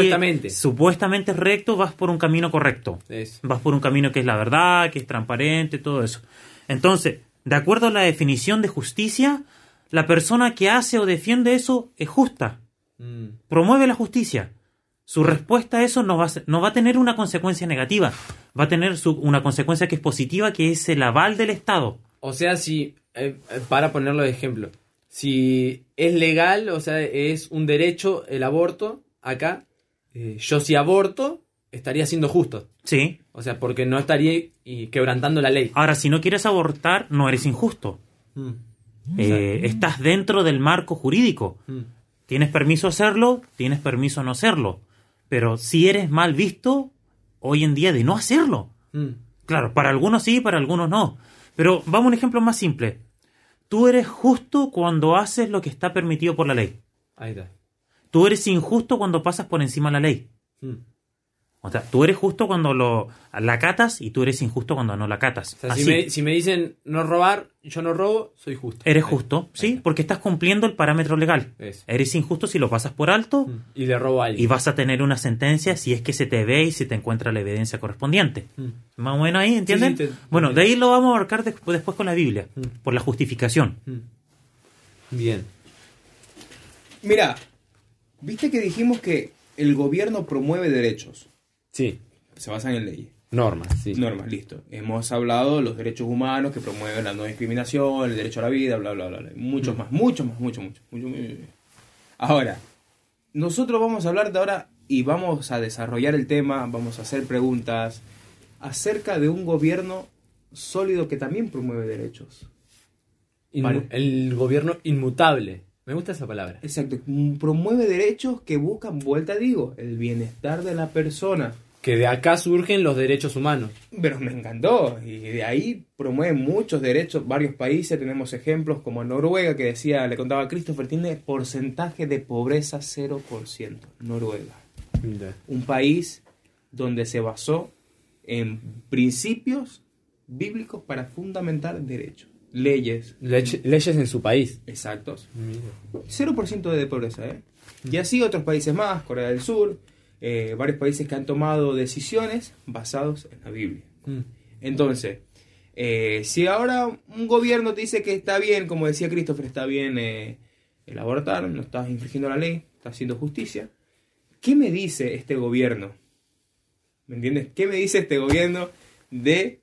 C: Supuestamente.
D: es recto, vas por un camino correcto. Vas por un camino que es la verdad, que es transparente, todo eso. Entonces, de acuerdo a la definición de justicia, la persona que hace o defiende eso es justa,
C: Mm.
D: promueve la justicia. Su respuesta a eso no va a, ser- no va a tener una consecuencia negativa, va a tener su- una consecuencia que es positiva, que es el aval del Estado.
C: O sea, si, eh, eh, para ponerlo de ejemplo, si es legal, o sea, es un derecho el aborto, acá, eh, yo si aborto, estaría siendo justo.
D: Sí.
C: O sea, porque no estaría y quebrantando la ley.
D: Ahora, si no quieres abortar, no eres injusto.
C: Mm.
D: Eh, estás dentro del marco jurídico.
C: Mm.
D: Tienes permiso a hacerlo, tienes permiso a no hacerlo. Pero si eres mal visto, hoy en día de no hacerlo.
C: Mm.
D: Claro, para algunos sí, para algunos no. Pero vamos a un ejemplo más simple. Tú eres justo cuando haces lo que está permitido por la ley.
C: Ahí está.
D: Tú eres injusto cuando pasas por encima de la ley.
C: Mm.
D: O sea, tú eres justo cuando lo, la catas y tú eres injusto cuando no la catas.
C: O sea, si me, si me dicen no robar, yo no robo, soy justo.
D: Eres justo, sí, porque estás cumpliendo el parámetro legal.
C: Eso.
D: Eres injusto si lo pasas por alto
C: Mm. Y le robo a alguien.
D: y vas a tener una sentencia si es que se te ve y se te encuentra la evidencia correspondiente.
C: Mm.
D: Más o menos ahí, ¿entienden?
C: Sí, sí, te-
D: bueno, de ahí lo vamos a abarcar después, después con la Biblia,
C: Mm.
D: por la justificación.
C: Mm. Bien.
B: Mira, viste que dijimos que el gobierno promueve derechos.
C: Sí.
B: Se basan en leyes.
C: Normas, sí.
B: Normas, listo. Hemos hablado de los derechos humanos que promueven la no discriminación, el derecho a la vida, bla, bla, bla. bla. Muchos más, muchos más, muchos. mucho, mucho, mucho. Ahora, nosotros vamos a hablar de ahora y vamos a desarrollar el tema, vamos a hacer preguntas acerca de un gobierno sólido que también promueve derechos.
C: Inmu-. El gobierno inmutable. Me gusta esa palabra.
B: Exacto, mm, promueve derechos que buscan, vuelta digo, el bienestar de la persona.
C: Que de acá surgen los derechos humanos.
B: Pero me encantó. Y de ahí promueve muchos derechos. Varios países, tenemos ejemplos como Noruega, que decía, le contaba a Christopher, tiene porcentaje de pobreza 0%. Noruega. Un país donde se basó en principios bíblicos para fundamentar derechos. Leyes.
C: Leche- leyes en su país.
B: Exactos. 0% de pobreza, ¿eh? Y así otros países más, Corea del Sur, eh, varios países que han tomado decisiones basados en la Biblia.
C: Mm.
B: Entonces, eh, si ahora un gobierno te dice que está bien, como decía Christopher, está bien eh, el abortar, no estás infringiendo la ley, estás haciendo justicia, ¿qué me dice este gobierno? ¿Me entiendes? ¿Qué me dice este gobierno de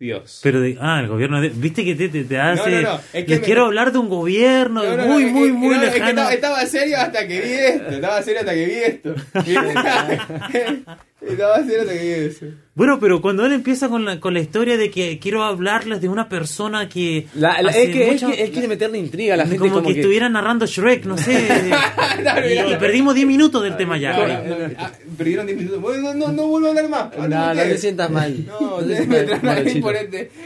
B: Dios?
D: Pero, de- ah, el gobierno, de- viste que te, te- te hace...
B: no, no, es que
D: Les
B: me-
D: quiero hablar de un gobierno
B: No, no,
D: muy,
B: no,
D: muy, muy
B: no, es que
D: lejano.
B: estaba, estaba serio hasta que vi esto. Estaba serio hasta que vi esto. que.
D: Bueno, pero cuando él empieza con la, con la historia de que quiero hablarles de una persona que...
C: La- la- es que él,
D: mucho-
C: qui- él quiere meterle intriga a la gente.
D: como, que, estuviera narrando Shrek, no sé. y, y perdimos 10 minutos del tema ya.
B: Ah, perdieron 10 minutos. Bueno, no, no, no vuelvo a hablar más.
C: No, no te sientas mal.
B: No,
C: No te sientas mal.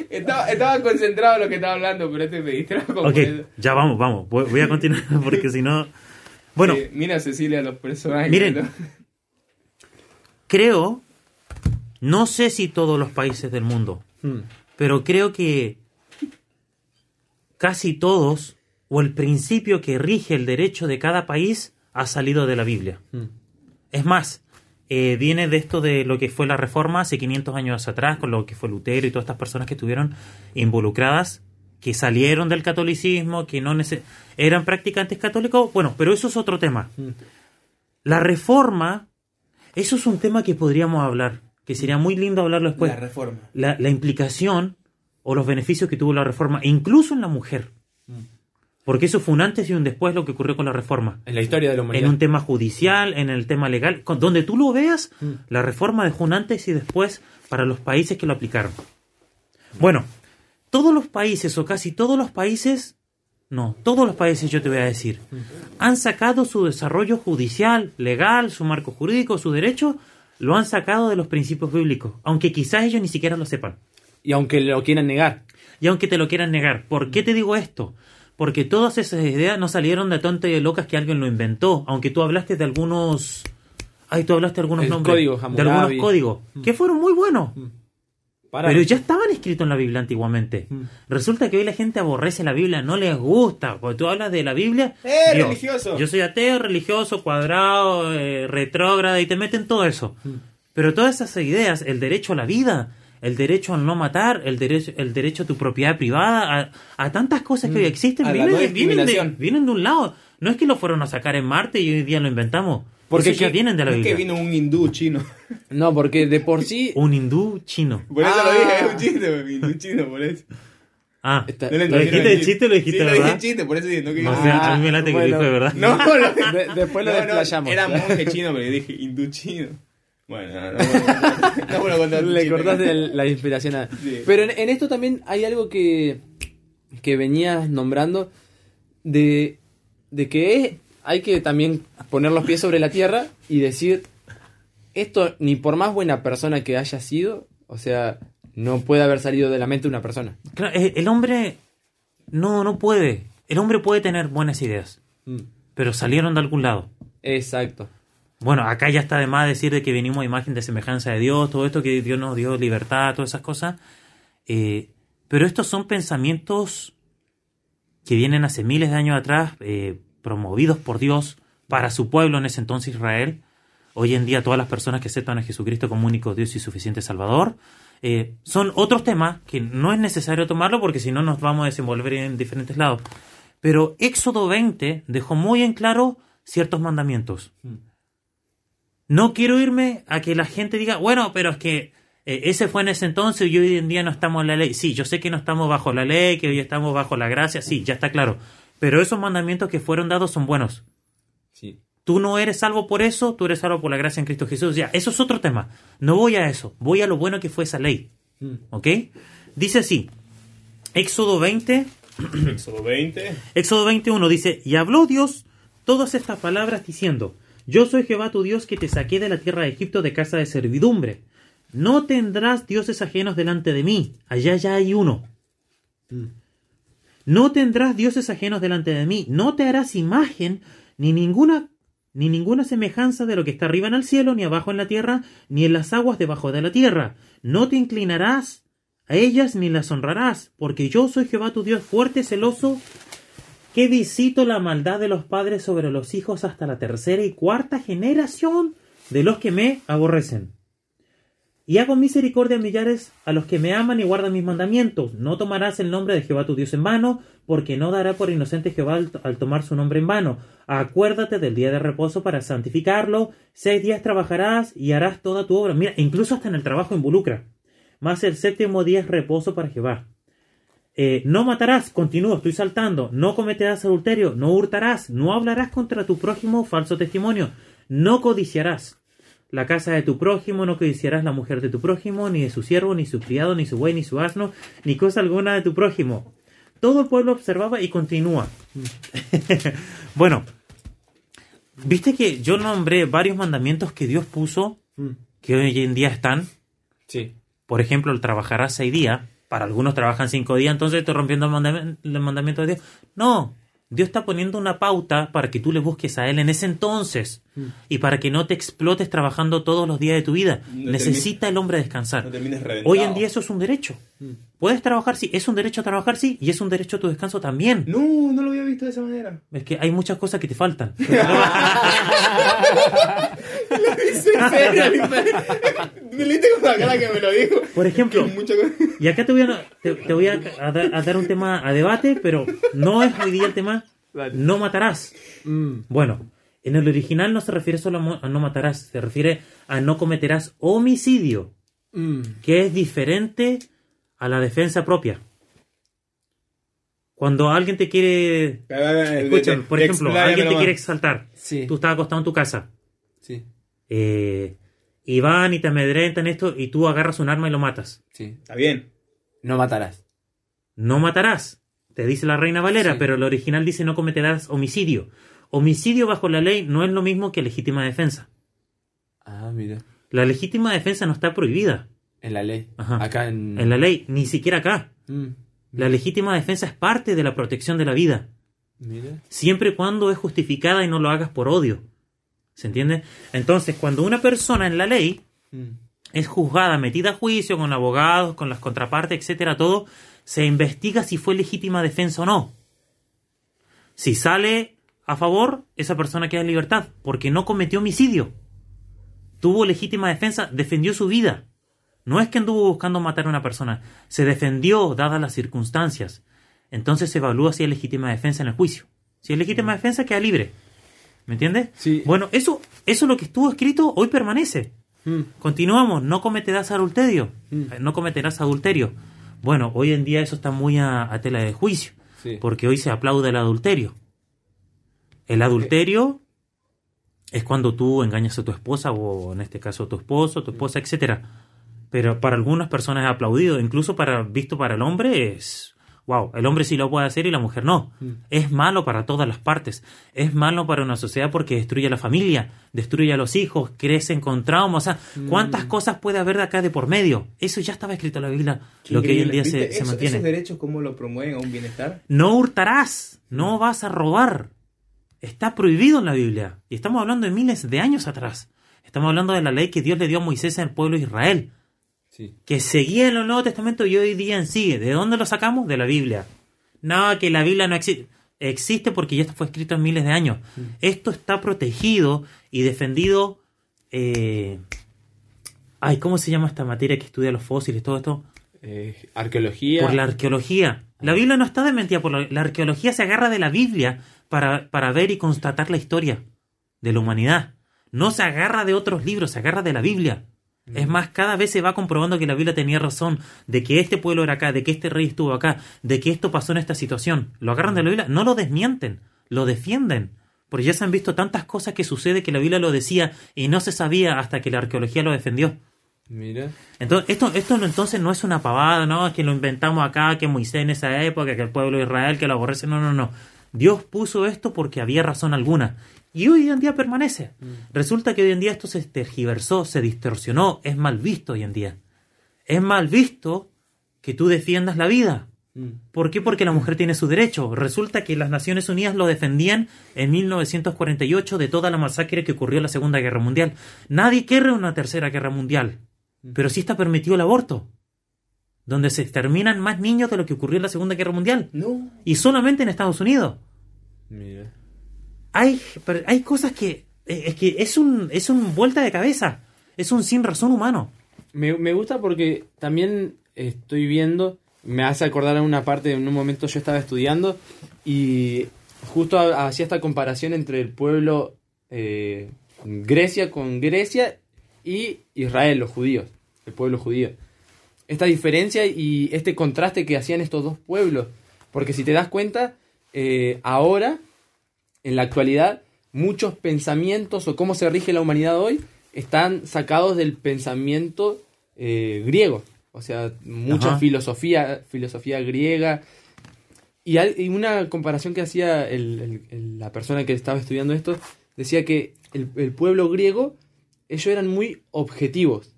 B: Estaba, estaba concentrado en lo que estaba hablando, pero este me distrajo.
D: Ok,
B: eso.
D: ya vamos, vamos. Voy, voy a continuar porque si no... Bueno,
B: Eh, mira Cecilia los personajes.
D: Miren. Creo, no sé si todos los países del mundo,
C: Mm.
D: pero creo que casi todos, o el principio que rige el derecho de cada país, ha salido de la Biblia.
C: Mm.
D: Es más, eh, viene de esto de lo que fue la reforma hace 500 años atrás, con lo que fue Lutero y todas estas personas que estuvieron involucradas, que salieron del catolicismo, que no eran practicantes católicos. Bueno, pero eso es otro tema.
C: Mm.
D: La reforma, eso es un tema que podríamos hablar, que sería muy lindo hablarlo después.
B: la reforma.
D: La, la implicación o los beneficios que tuvo la reforma, e incluso en la mujer. Porque eso fue un antes y un después lo que ocurrió con la reforma.
C: En la historia de la humanidad.
D: En un tema judicial, en el tema legal, con- donde tú lo veas,
C: Mm.
D: la reforma dejó un antes y después para los países que lo aplicaron. Bueno, todos los países o casi todos los países, no, todos los países yo te voy a decir, han sacado su desarrollo judicial, legal, su marco jurídico, su derecho, lo han sacado de los principios bíblicos, aunque quizás ellos ni siquiera lo sepan.
C: Y aunque lo quieran negar.
D: Y aunque te lo quieran negar, ¿por qué te digo esto? Porque todas esas ideas no salieron de tontas y de locas que alguien lo inventó. Aunque tú hablaste de algunos. Ay, tú hablaste de algunos
C: El
D: nombres.
C: código
D: de algunos códigos. Que fueron muy buenos. Pero ya estaban escritos en la Biblia antiguamente.
C: Mm.
D: Resulta que hoy la gente aborrece la Biblia, no les gusta. Porque tú hablas de la Biblia.
B: ¡Eh,
D: Dios,
B: religioso!
D: Yo soy ateo, religioso, cuadrado, eh, retrógrada, y te meten todo eso.
C: Mm.
D: Pero todas esas ideas, el derecho a la vida, el derecho a no matar, el derecho, el derecho a tu propiedad privada, a, a tantas cosas que hoy existen, vienen, vienen, de, vienen de un lado. No es que lo fueron a sacar en Marte y hoy día lo inventamos.
C: Porque
D: ya
C: que-
D: vienen de la
B: es
D: Biblia.
B: que vino un hindú chino.
C: No, porque de por sí.
D: Un hindú chino.
B: Por eso
C: Ah.
B: lo dije, es un chiste, un hindú chino, por eso.
D: Ah,
C: Está-
B: No le
D: ¿Lo dijiste de chiste o lo dijiste
B: sí,
D: de
B: lo dije
D: verdad?
B: de chiste, por eso digo, no que
D: No sé, a mí me late que lo dijo de verdad.
B: No, no,
C: De- después lo
B: no, no,
C: desplayamos.
B: Era monje chino, pero yo dije hindú chino. Bueno, no, no, no, no
C: Le cortaste la inspiración a...
B: Sí.
C: Pero en, en esto también hay algo que, que venías nombrando de, de que hay que también poner los pies sobre la tierra y decir, esto ni por más buena persona que haya sido, o sea, no puede haber salido de la mente de una persona.
D: Claro, eh, el hombre no, no puede. El hombre puede tener buenas ideas, pero salieron de algún lado.
C: Exacto.
D: Bueno, acá ya está de más decir de que venimos a imagen de semejanza de Dios, todo esto que Dios nos dio libertad, todas esas cosas. Eh, pero estos son pensamientos que vienen hace miles de años atrás, eh, promovidos por Dios para su pueblo en ese entonces Israel. Hoy en día todas las personas que aceptan a Jesucristo como único Dios y suficiente Salvador. eh, son otros temas que no es necesario tomarlo porque si no nos vamos a desenvolver en diferentes lados. Pero Éxodo 20 dejó muy en claro ciertos mandamientos. No quiero irme a que la gente diga, bueno, pero es que eh, ese fue en ese entonces y hoy en día no estamos en la ley. Sí, yo sé que no estamos bajo la ley, que hoy estamos bajo la gracia, sí, ya está claro. Pero esos mandamientos que fueron dados son buenos.
C: Sí.
D: Tú no eres salvo por eso, tú eres salvo por la gracia en Cristo Jesús. Ya, eso es otro tema. No voy a eso, voy a lo bueno que fue esa ley. ¿Ok? Dice así, Éxodo 20,
B: Éxodo 20.
D: Éxodo 21 dice, y habló Dios todas estas palabras diciendo, yo soy Jehová tu Dios que te saqué de la tierra de Egipto de casa de servidumbre. No tendrás dioses ajenos delante de mí, allá ya hay uno. No tendrás dioses ajenos delante de mí, no te harás imagen ni ninguna ni ninguna semejanza de lo que está arriba en el cielo, ni abajo en la tierra, ni en las aguas debajo de la tierra. No te inclinarás a ellas ni las honrarás, porque yo soy Jehová tu Dios fuerte, celoso, que visito la maldad de los padres sobre los hijos hasta la tercera y cuarta generación de los que me aborrecen. Y hago misericordia a millares a los que me aman y guardan mis mandamientos. No tomarás el nombre de Jehová tu Dios en vano, porque no dará por inocente Jehová al, tomar su nombre en vano. Acuérdate del día de reposo para santificarlo. Seis días trabajarás y harás toda tu obra. Mira, incluso hasta en el trabajo involucra. Más el séptimo día es reposo para Jehová. Eh, no matarás, continúo, estoy saltando. No cometerás adulterio, no hurtarás, no hablarás contra tu prójimo falso testimonio, no codiciarás la casa de tu prójimo, no codiciarás la mujer de tu prójimo, ni de su siervo, ni su criado, ni su buey, ni su asno, ni cosa alguna de tu prójimo. Todo el pueblo observaba y continúa. bueno, viste que yo nombré varios mandamientos que Dios puso que hoy en día están.
C: Sí.
D: Por ejemplo, el trabajará seis días. Para algunos trabajan cinco días, entonces estoy rompiendo el, mandam- el mandamiento de Dios. No, Dios está poniendo una pauta para que tú le busques a Él en ese entonces. Y para que no te explotes trabajando todos los días de tu vida.
B: No
D: Necesita el hombre descansar.
B: No.
D: Hoy en día eso es un derecho. Puedes trabajar, sí. Es un derecho a trabajar, sí. Y es un derecho a tu descanso también.
B: No, no lo había visto de esa manera.
D: Es que hay muchas cosas que te faltan.
B: ¿En serio? ¿Me leíste con la cara que me lo dijo?
D: Por ejemplo, Y acá te voy a, te, te voy a, a dar, a dar un tema a debate, pero no es hoy día el tema no matarás.
C: Mm.
D: Bueno, en el original no se refiere solo a, no matarás, se refiere a no cometerás homicidio,
C: Mm.
D: que es diferente a la defensa propia. Cuando alguien te quiere... Escucha, por ejemplo, alguien te quiere exaltar.
C: Sí.
D: Tú estás acostado en tu casa.
C: Sí.
D: Eh, y van y te amedrentan esto y tú agarras un arma y lo matas.
C: Sí.
B: Está bien.
C: No matarás.
D: no matarás, te dice la Reina Valera,
C: Sí.
D: pero el original dice no cometerás homicidio. Homicidio bajo la ley no es lo mismo que legítima defensa.
C: Ah, mira.
D: La legítima defensa no está prohibida
C: En la ley.
D: Ajá.
C: Acá en...
D: en la ley, ni siquiera acá.
C: Mm.
D: La legítima defensa es parte de la protección de la vida,
C: Mira.
D: siempre y cuando es justificada y no lo hagas por odio. ¿Se entiende? Entonces, cuando una persona en la ley
C: Mm.
D: es juzgada, metida a juicio con abogados, con las contrapartes, etcétera, todo, se investiga si fue legítima defensa o no. Si sale a favor, esa persona queda en libertad, porque no cometió homicidio. Tuvo legítima defensa, defendió su vida. No es que anduvo buscando matar a una persona, se defendió dadas las circunstancias. Entonces se evalúa si es legítima defensa en el juicio. Si es legítima defensa, queda libre. ¿Me entiendes?
C: Sí.
D: Bueno, eso, eso lo que estuvo escrito hoy permanece.
C: Mm.
D: Continuamos, no cometerás adulterio.
C: Mm.
D: Eh, No cometerás adulterio. Bueno, hoy en día eso está muy a, a tela de juicio,
C: Sí.
D: porque hoy se aplaude el adulterio. El adulterio es cuando tú engañas a tu esposa o en este caso a tu esposo, tu esposa, etcétera. Pero para algunas personas es aplaudido, incluso para visto para el hombre es wow, el hombre sí lo puede hacer y la mujer no. Es malo para todas las partes. Es malo para una sociedad porque destruye a la familia, destruye a los hijos, crecen con trauma, o sea, ¿cuántas cosas puede haber de acá de por medio? Eso ya estaba escrito en la Biblia, lo que hoy en día se,
B: ¿Viste?
D: se
B: Eso-
D: mantiene.
B: Esos derechos, ¿cómo lo promueven a un bienestar?
D: No hurtarás, no vas a robar. Está prohibido en la Biblia. Y estamos hablando de miles de años atrás. Estamos hablando de la ley que Dios le dio a Moisés al pueblo de Israel.
C: Sí.
D: Que seguía en el Nuevo Testamento y hoy día en sigue. ¿De dónde lo sacamos? De la Biblia. No, que la Biblia no existe. Existe porque ya fue escrito en miles de años. Esto está protegido y defendido. eh, Ay, ¿cómo se llama esta materia que estudia los fósiles? Todo esto.
C: Eh, arqueología.
D: Por la arqueología. La Biblia no está desmentida por la, la arqueología, se agarra de la Biblia para, para ver y constatar la historia de la humanidad. No se agarra de otros libros, se agarra de la Biblia. Es más, cada vez se va comprobando que la Biblia tenía razón, de que este pueblo era acá, de que este rey estuvo acá, de que esto pasó en esta situación. Lo agarran de la Biblia, no lo desmienten, lo defienden. Porque ya se han visto tantas cosas que sucede que la Biblia lo decía y no se sabía hasta que la arqueología lo defendió.
C: Mira.
D: Entonces, esto, esto no- entonces no es una pavada, ¿no? Es que lo inventamos acá, que Moisés en esa época, que el pueblo de Israel, que lo aborrece. No, no, no. Dios puso esto porque había razón alguna. Y hoy en día permanece. Resulta que hoy en día esto se tergiversó, se distorsionó, es mal visto hoy en día. Es mal visto que tú defiendas la vida. ¿Por qué? Porque la mujer tiene su derecho. Resulta que las Naciones Unidas lo defendían en 1948 de toda la masacre que ocurrió en la Segunda Guerra Mundial. Nadie quiere una tercera guerra mundial, pero sí está permitido el aborto, donde se exterminan más niños de lo que ocurrió en la Segunda Guerra Mundial.
B: No.
D: Y solamente en Estados Unidos.
C: Mira.
D: Hay, hay cosas que... eh, Es que es un, es un vuelta de cabeza. Es un sin razón humano.
C: Me, me gusta porque también estoy viendo, me hace acordar a una parte, en un momento yo estaba estudiando y justo ha- hacía esta comparación entre el pueblo eh, Grecia con Grecia y Israel, los judíos, el pueblo judío. Esta diferencia y este contraste que hacían estos dos pueblos. Porque si te das cuenta, eh, ahora, en la actualidad, muchos pensamientos o cómo se rige la humanidad hoy están sacados del pensamiento eh, griego. O sea, mucha
D: Ajá.
C: filosofía, filosofía griega. Y, una comparación que hacía el- el- el- la persona que estaba estudiando esto, decía que el pueblo griego, ellos eran muy objetivos,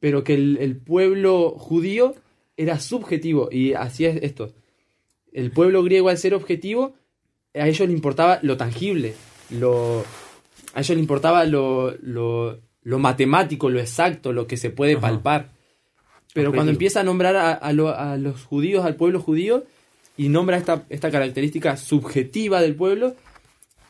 C: pero que el, el pueblo judío era subjetivo. Y así es esto. El pueblo griego al ser objetivo, a ellos les importaba lo tangible, lo, a ellos les importaba lo, lo, lo matemático, lo exacto, lo que se puede
D: Ajá.
C: palpar. Pero cuando empieza a nombrar a, a lo- a los judíos, al pueblo judío, y nombra esta, esta característica subjetiva del pueblo,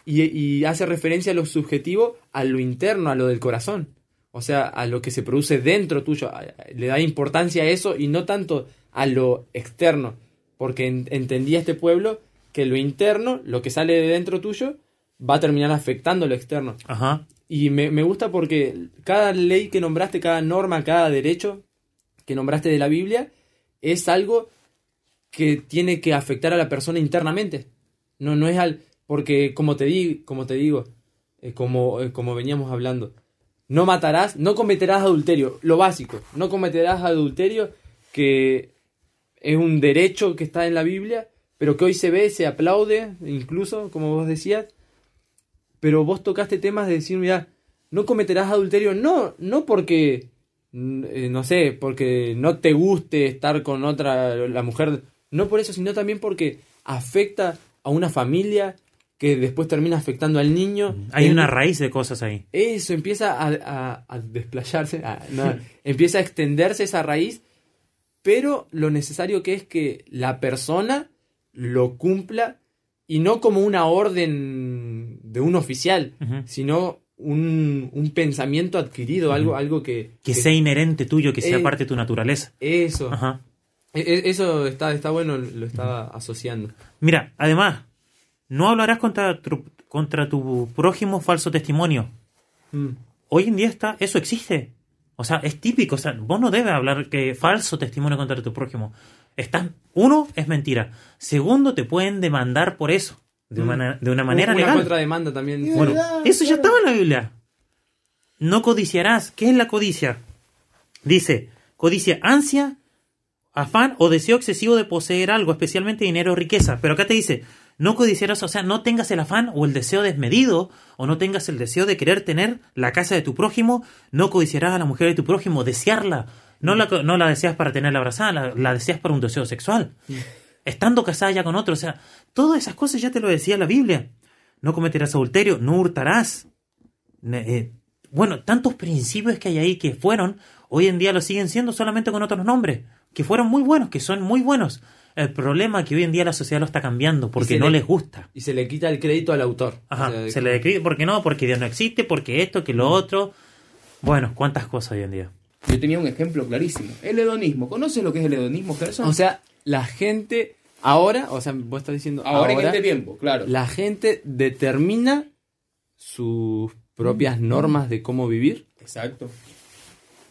C: y, y hace referencia a lo subjetivo, a lo interno, a lo del corazón. O sea, a lo que se produce dentro tuyo. Le da importancia a eso y no tanto a lo externo. Porque en- entendía este pueblo que lo interno, lo que sale de dentro tuyo, va a terminar afectando lo externo.
D: Ajá.
C: Y me, me gusta porque cada ley que nombraste, cada norma, cada derecho que nombraste de la Biblia, es algo que tiene que afectar a la persona internamente. No, no es al. Porque, como te, di, como te digo, eh, como, eh, como veníamos hablando, no matarás, no cometerás adulterio, lo básico, no cometerás adulterio, que es un derecho que está en la Biblia, pero que hoy se ve, se aplaude, incluso, como vos decías, pero vos tocaste temas de decir, mira, no cometerás adulterio, no, no porque, eh, no sé, porque no te guste estar con otra, la mujer, no por eso, sino también porque afecta a una familia que después termina afectando al niño.
D: Hay
C: El-
D: una raíz de cosas ahí.
C: eso empieza a, a- a desplayarse, a- no, empieza a extenderse esa raíz, pero lo necesario que es que la persona lo cumpla y no como una orden de un oficial, sino un, un pensamiento adquirido, algo, algo que...
D: Que sea inherente tuyo, que sea
C: Eh,
D: parte de tu naturaleza.
C: Eso,
D: Ajá.
C: E- e- eso está, está bueno, lo estaba asociando.
D: Mira, además, no hablarás contra tu, contra tu prójimo falso testimonio.
C: Mm,
D: Hoy en día está, eso existe. O sea, es típico. O sea, vos no debes hablar que falso testimonio contra tu prójimo. Están, uno, es mentira. Segundo, te pueden demandar por eso. De una, de una manera
C: Una
D: legal.
C: contrademanda también.
D: Bueno,
B: verdad,
D: eso ya estaba en la Biblia. No codiciarás. ¿Qué es la codicia? Dice, codicia, ansia, afán o deseo excesivo de poseer algo, especialmente dinero o riqueza. Pero acá te dice, no codiciarás, o sea, no tengas el afán o el deseo desmedido, o no tengas el deseo de querer tener la casa de tu prójimo, no codiciarás a la mujer de tu prójimo, desearla. No la, no la deseas para tenerla abrazada, la, la deseas para un deseo sexual. Estando casada ya con otro, o sea, todas esas cosas ya te lo decía la Biblia. No cometerás adulterio, no hurtarás. Eh, bueno, tantos principios que hay ahí que fueron, hoy en día lo siguen siendo solamente con otros nombres, que fueron muy buenos, que son muy buenos. El problema es que hoy en día la sociedad lo está cambiando porque no
C: le-
D: les gusta.
C: Y se le quita el crédito al autor.
D: Ajá,
C: O sea,
D: se le describe, porque no, porque Dios no existe, porque esto, que lo otro. Bueno, cuántas cosas hoy en día.
B: Yo tenía un ejemplo clarísimo. El hedonismo. ¿Conoces lo que es el hedonismo, Gerson?
C: O sea, la gente ahora, o sea, vos estás diciendo
B: ahora,
C: ahora,
B: en este tiempo, claro.
C: la gente determina sus propias normas de cómo vivir.
B: Exacto.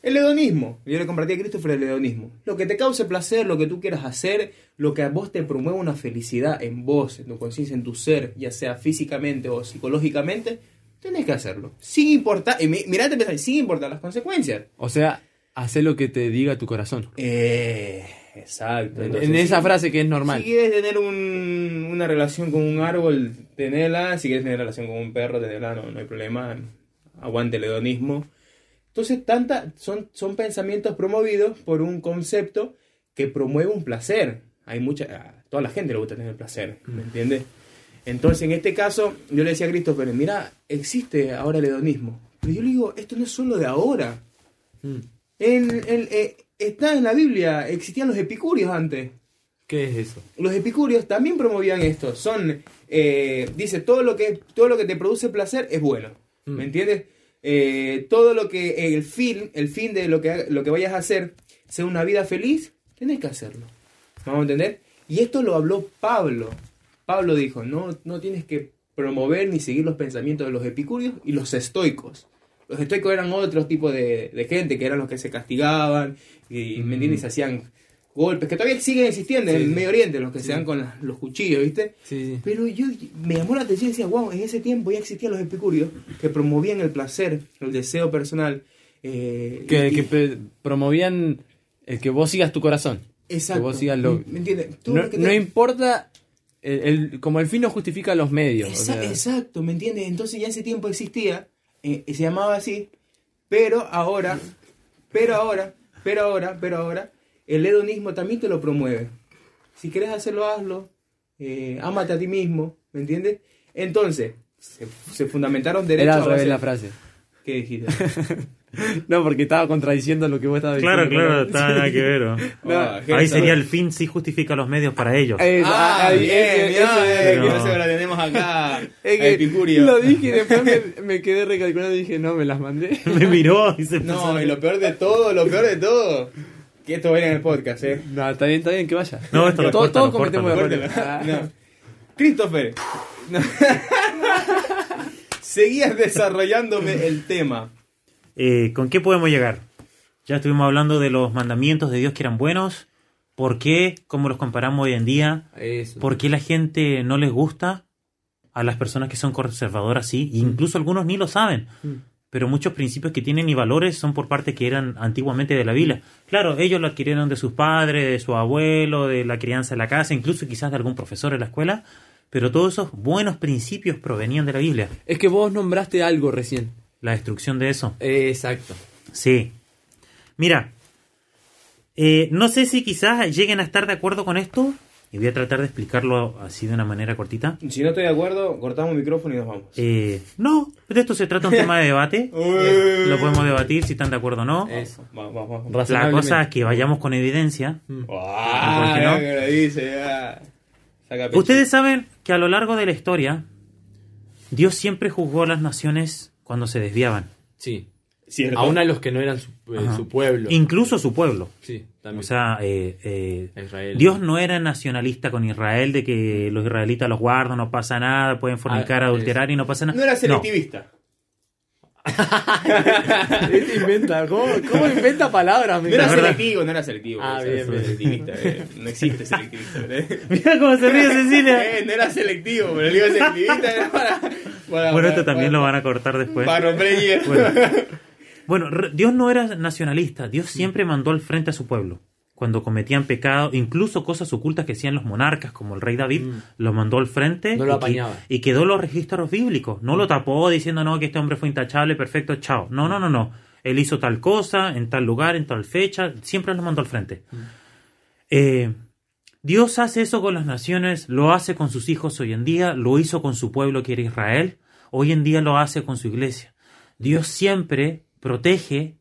B: El hedonismo. Yo le compartí a Christopher el hedonismo. Lo que te cause placer, lo que tú quieras hacer, lo que a vos te promueva una felicidad en vos, en tu conciencia, en tu ser, ya sea físicamente o psicológicamente, tenés que hacerlo. Sin importar, y mi- mirate, pensar, sin importar las consecuencias.
C: O sea, hace lo que te diga tu corazón.
B: Eh, exacto. Entonces,
C: en esa
B: si-
C: frase que es normal.
B: Si quieres tener un- una relación con un árbol, tenela. Si quieres tener relación con un perro, tenela, no, no hay problema. Aguante el hedonismo. Entonces, tanta, son, son pensamientos promovidos por un concepto que promueve un placer. Hay mucha, a toda la gente le gusta tener placer, ¿me entiendes? Entonces, en este caso, yo le decía a Christopher, mira, existe ahora el hedonismo. Pero yo le digo, esto no es solo de ahora.
C: Mm.
B: En, en- eh, está en la Biblia, existían los epicúreos antes.
C: ¿Qué es eso?
B: Los epicúreos también promovían esto. Son, eh, dice, todo lo que todo lo que te produce placer es bueno.
C: Mm.
B: ¿Me entiendes? Eh, todo lo que el fin, el fin de lo que lo que vayas a hacer sea una vida feliz, tenés que hacerlo. ¿Vamos a entender? Y esto lo habló Pablo. Pablo dijo, no, no tienes que promover ni seguir los pensamientos de los epicúreos y los estoicos. Los estoicos eran otro tipo de, gente, que eran los que se castigaban y, ¿me entiendes? Y se hacían golpes, que todavía siguen existiendo en el
C: sí.
B: Medio Oriente, los que
C: Sí.
B: se dan con los cuchillos, ¿viste?
C: Sí, sí.
B: Pero yo me llamó la atención y decía, wow, en ese tiempo ya existían los epicúreos que promovían el placer, el deseo personal. eh,
C: Que,
B: y-
C: que pe- promovían el que vos sigas tu corazón.
B: Exacto.
C: Que vos sigas lo...
B: ¿Me entiendes?
C: No,
B: lo que
C: no
B: te-
C: importa, el, el- como el fin no justifica los medios. o
B: Exa-
C: sea,
B: Exacto, ¿me entiendes? Entonces ya ese tiempo existía, eh, y se llamaba así, pero ahora, pero ahora, pero ahora, pero ahora, el hedonismo también te lo promueve. Si quieres hacerlo, hazlo. Eh, ámate a ti mismo, ¿me entiendes? Entonces, se, se fundamentaron derechos
C: Era al revés la frase.
B: ¿Qué dijiste?
C: No, porque estaba contradiciendo lo que vos estabas diciendo.
D: Claro, claro, está nada que ver. ¿no?
B: Ah,
D: Ahí sería el fin si justifica los medios para ellos.
C: Eh,
B: Ah,
C: ah,
B: bien, bien,
C: ese-
B: que
D: no.
B: no se la tenemos acá.
C: Es que
B: Epicurio.
C: Lo dije y después me, me quedé recalculando y dije, no, me las mandé.
D: Me miró y se
B: No, y lo peor de todo, lo peor de todo, que esto va a ir en el podcast, ¿eh?
C: No, está bien, está bien, que vaya.
D: No, esto lo
C: todos,
D: lo
C: cometemos errores. Ah.
B: No. Christopher, no. seguías desarrollándome el tema.
D: Eh, ¿Con qué podemos llegar? Ya estuvimos hablando de los mandamientos de Dios que eran buenos. ¿Por qué? ¿Cómo los comparamos hoy en día?
C: Eso.
D: ¿Por qué la gente no les gusta? A las personas que son conservadoras sí, e incluso algunos ni lo saben. Pero muchos principios que tienen y valores son por parte que eran antiguamente de la Biblia. Claro, ellos lo adquirieron de sus padres, de su abuelo, de la crianza en la casa, incluso quizás de algún profesor en la escuela, pero todos esos buenos principios provenían de la Biblia.
C: Es que vos nombraste algo recién.
D: La destrucción de eso.
C: Exacto.
D: Sí. Mira, eh, no sé si quizás lleguen a estar de acuerdo con esto, y voy a tratar de explicarlo así de una manera cortita.
B: Si no estoy de acuerdo, cortamos el micrófono y nos vamos.
D: Eh, no, de esto se trata un tema de debate. Eh, lo podemos debatir si están de acuerdo o no.
C: Eso.
B: Vamos, vamos, vamos.
D: La cosa es que vayamos con evidencia.
B: Ah,
D: ¿Por qué no?
B: que lo dice, ya. Saca pecho.
D: Ustedes saben que a lo largo de la historia, Dios siempre juzgó a las naciones cuando se desviaban.
C: Sí.
B: Cierto.
C: Aún a los que no eran su, eh, su pueblo.
D: Incluso su pueblo.
C: Sí, también.
D: O sea, eh, eh,
C: Israel.
D: Dios no era nacionalista con Israel de que los israelitas los guardan, no pasa nada, pueden fornicar,
C: Ah,
D: adulterar y no pasa nada.
B: No era selectivista.
C: Este inventa, ¿cómo, cómo inventa palabras?
B: No era selectivo, no era selectivo.
C: Ah,
B: o
C: bien, bien.
B: selectivista, eh. No existe selectivista. eh.
D: Mira cómo se ríe Cecilia.
B: Eh, no era selectivo, pero digo selectivista era para. para-
D: Bueno, esto
B: para-
D: también lo van a cortar después.
B: Para romper el.
D: Bueno, Bueno, Dios no era nacionalista, Dios siempre mandó al frente a su pueblo. Cuando cometían pecado, incluso cosas ocultas que hacían los monarcas, como el rey David, lo mandó al frente
C: No lo
D: y, que-
C: apañaba.
D: y quedó los registros bíblicos. No lo tapó diciendo, no, que este hombre fue intachable, perfecto, chao. No, no, no, no. Él hizo tal cosa, en tal lugar, en tal fecha, siempre lo mandó al frente. Eh, Dios hace eso con las naciones, lo hace con sus hijos hoy en día, lo hizo con su pueblo que era Israel, hoy en día lo hace con su iglesia. Dios siempre protege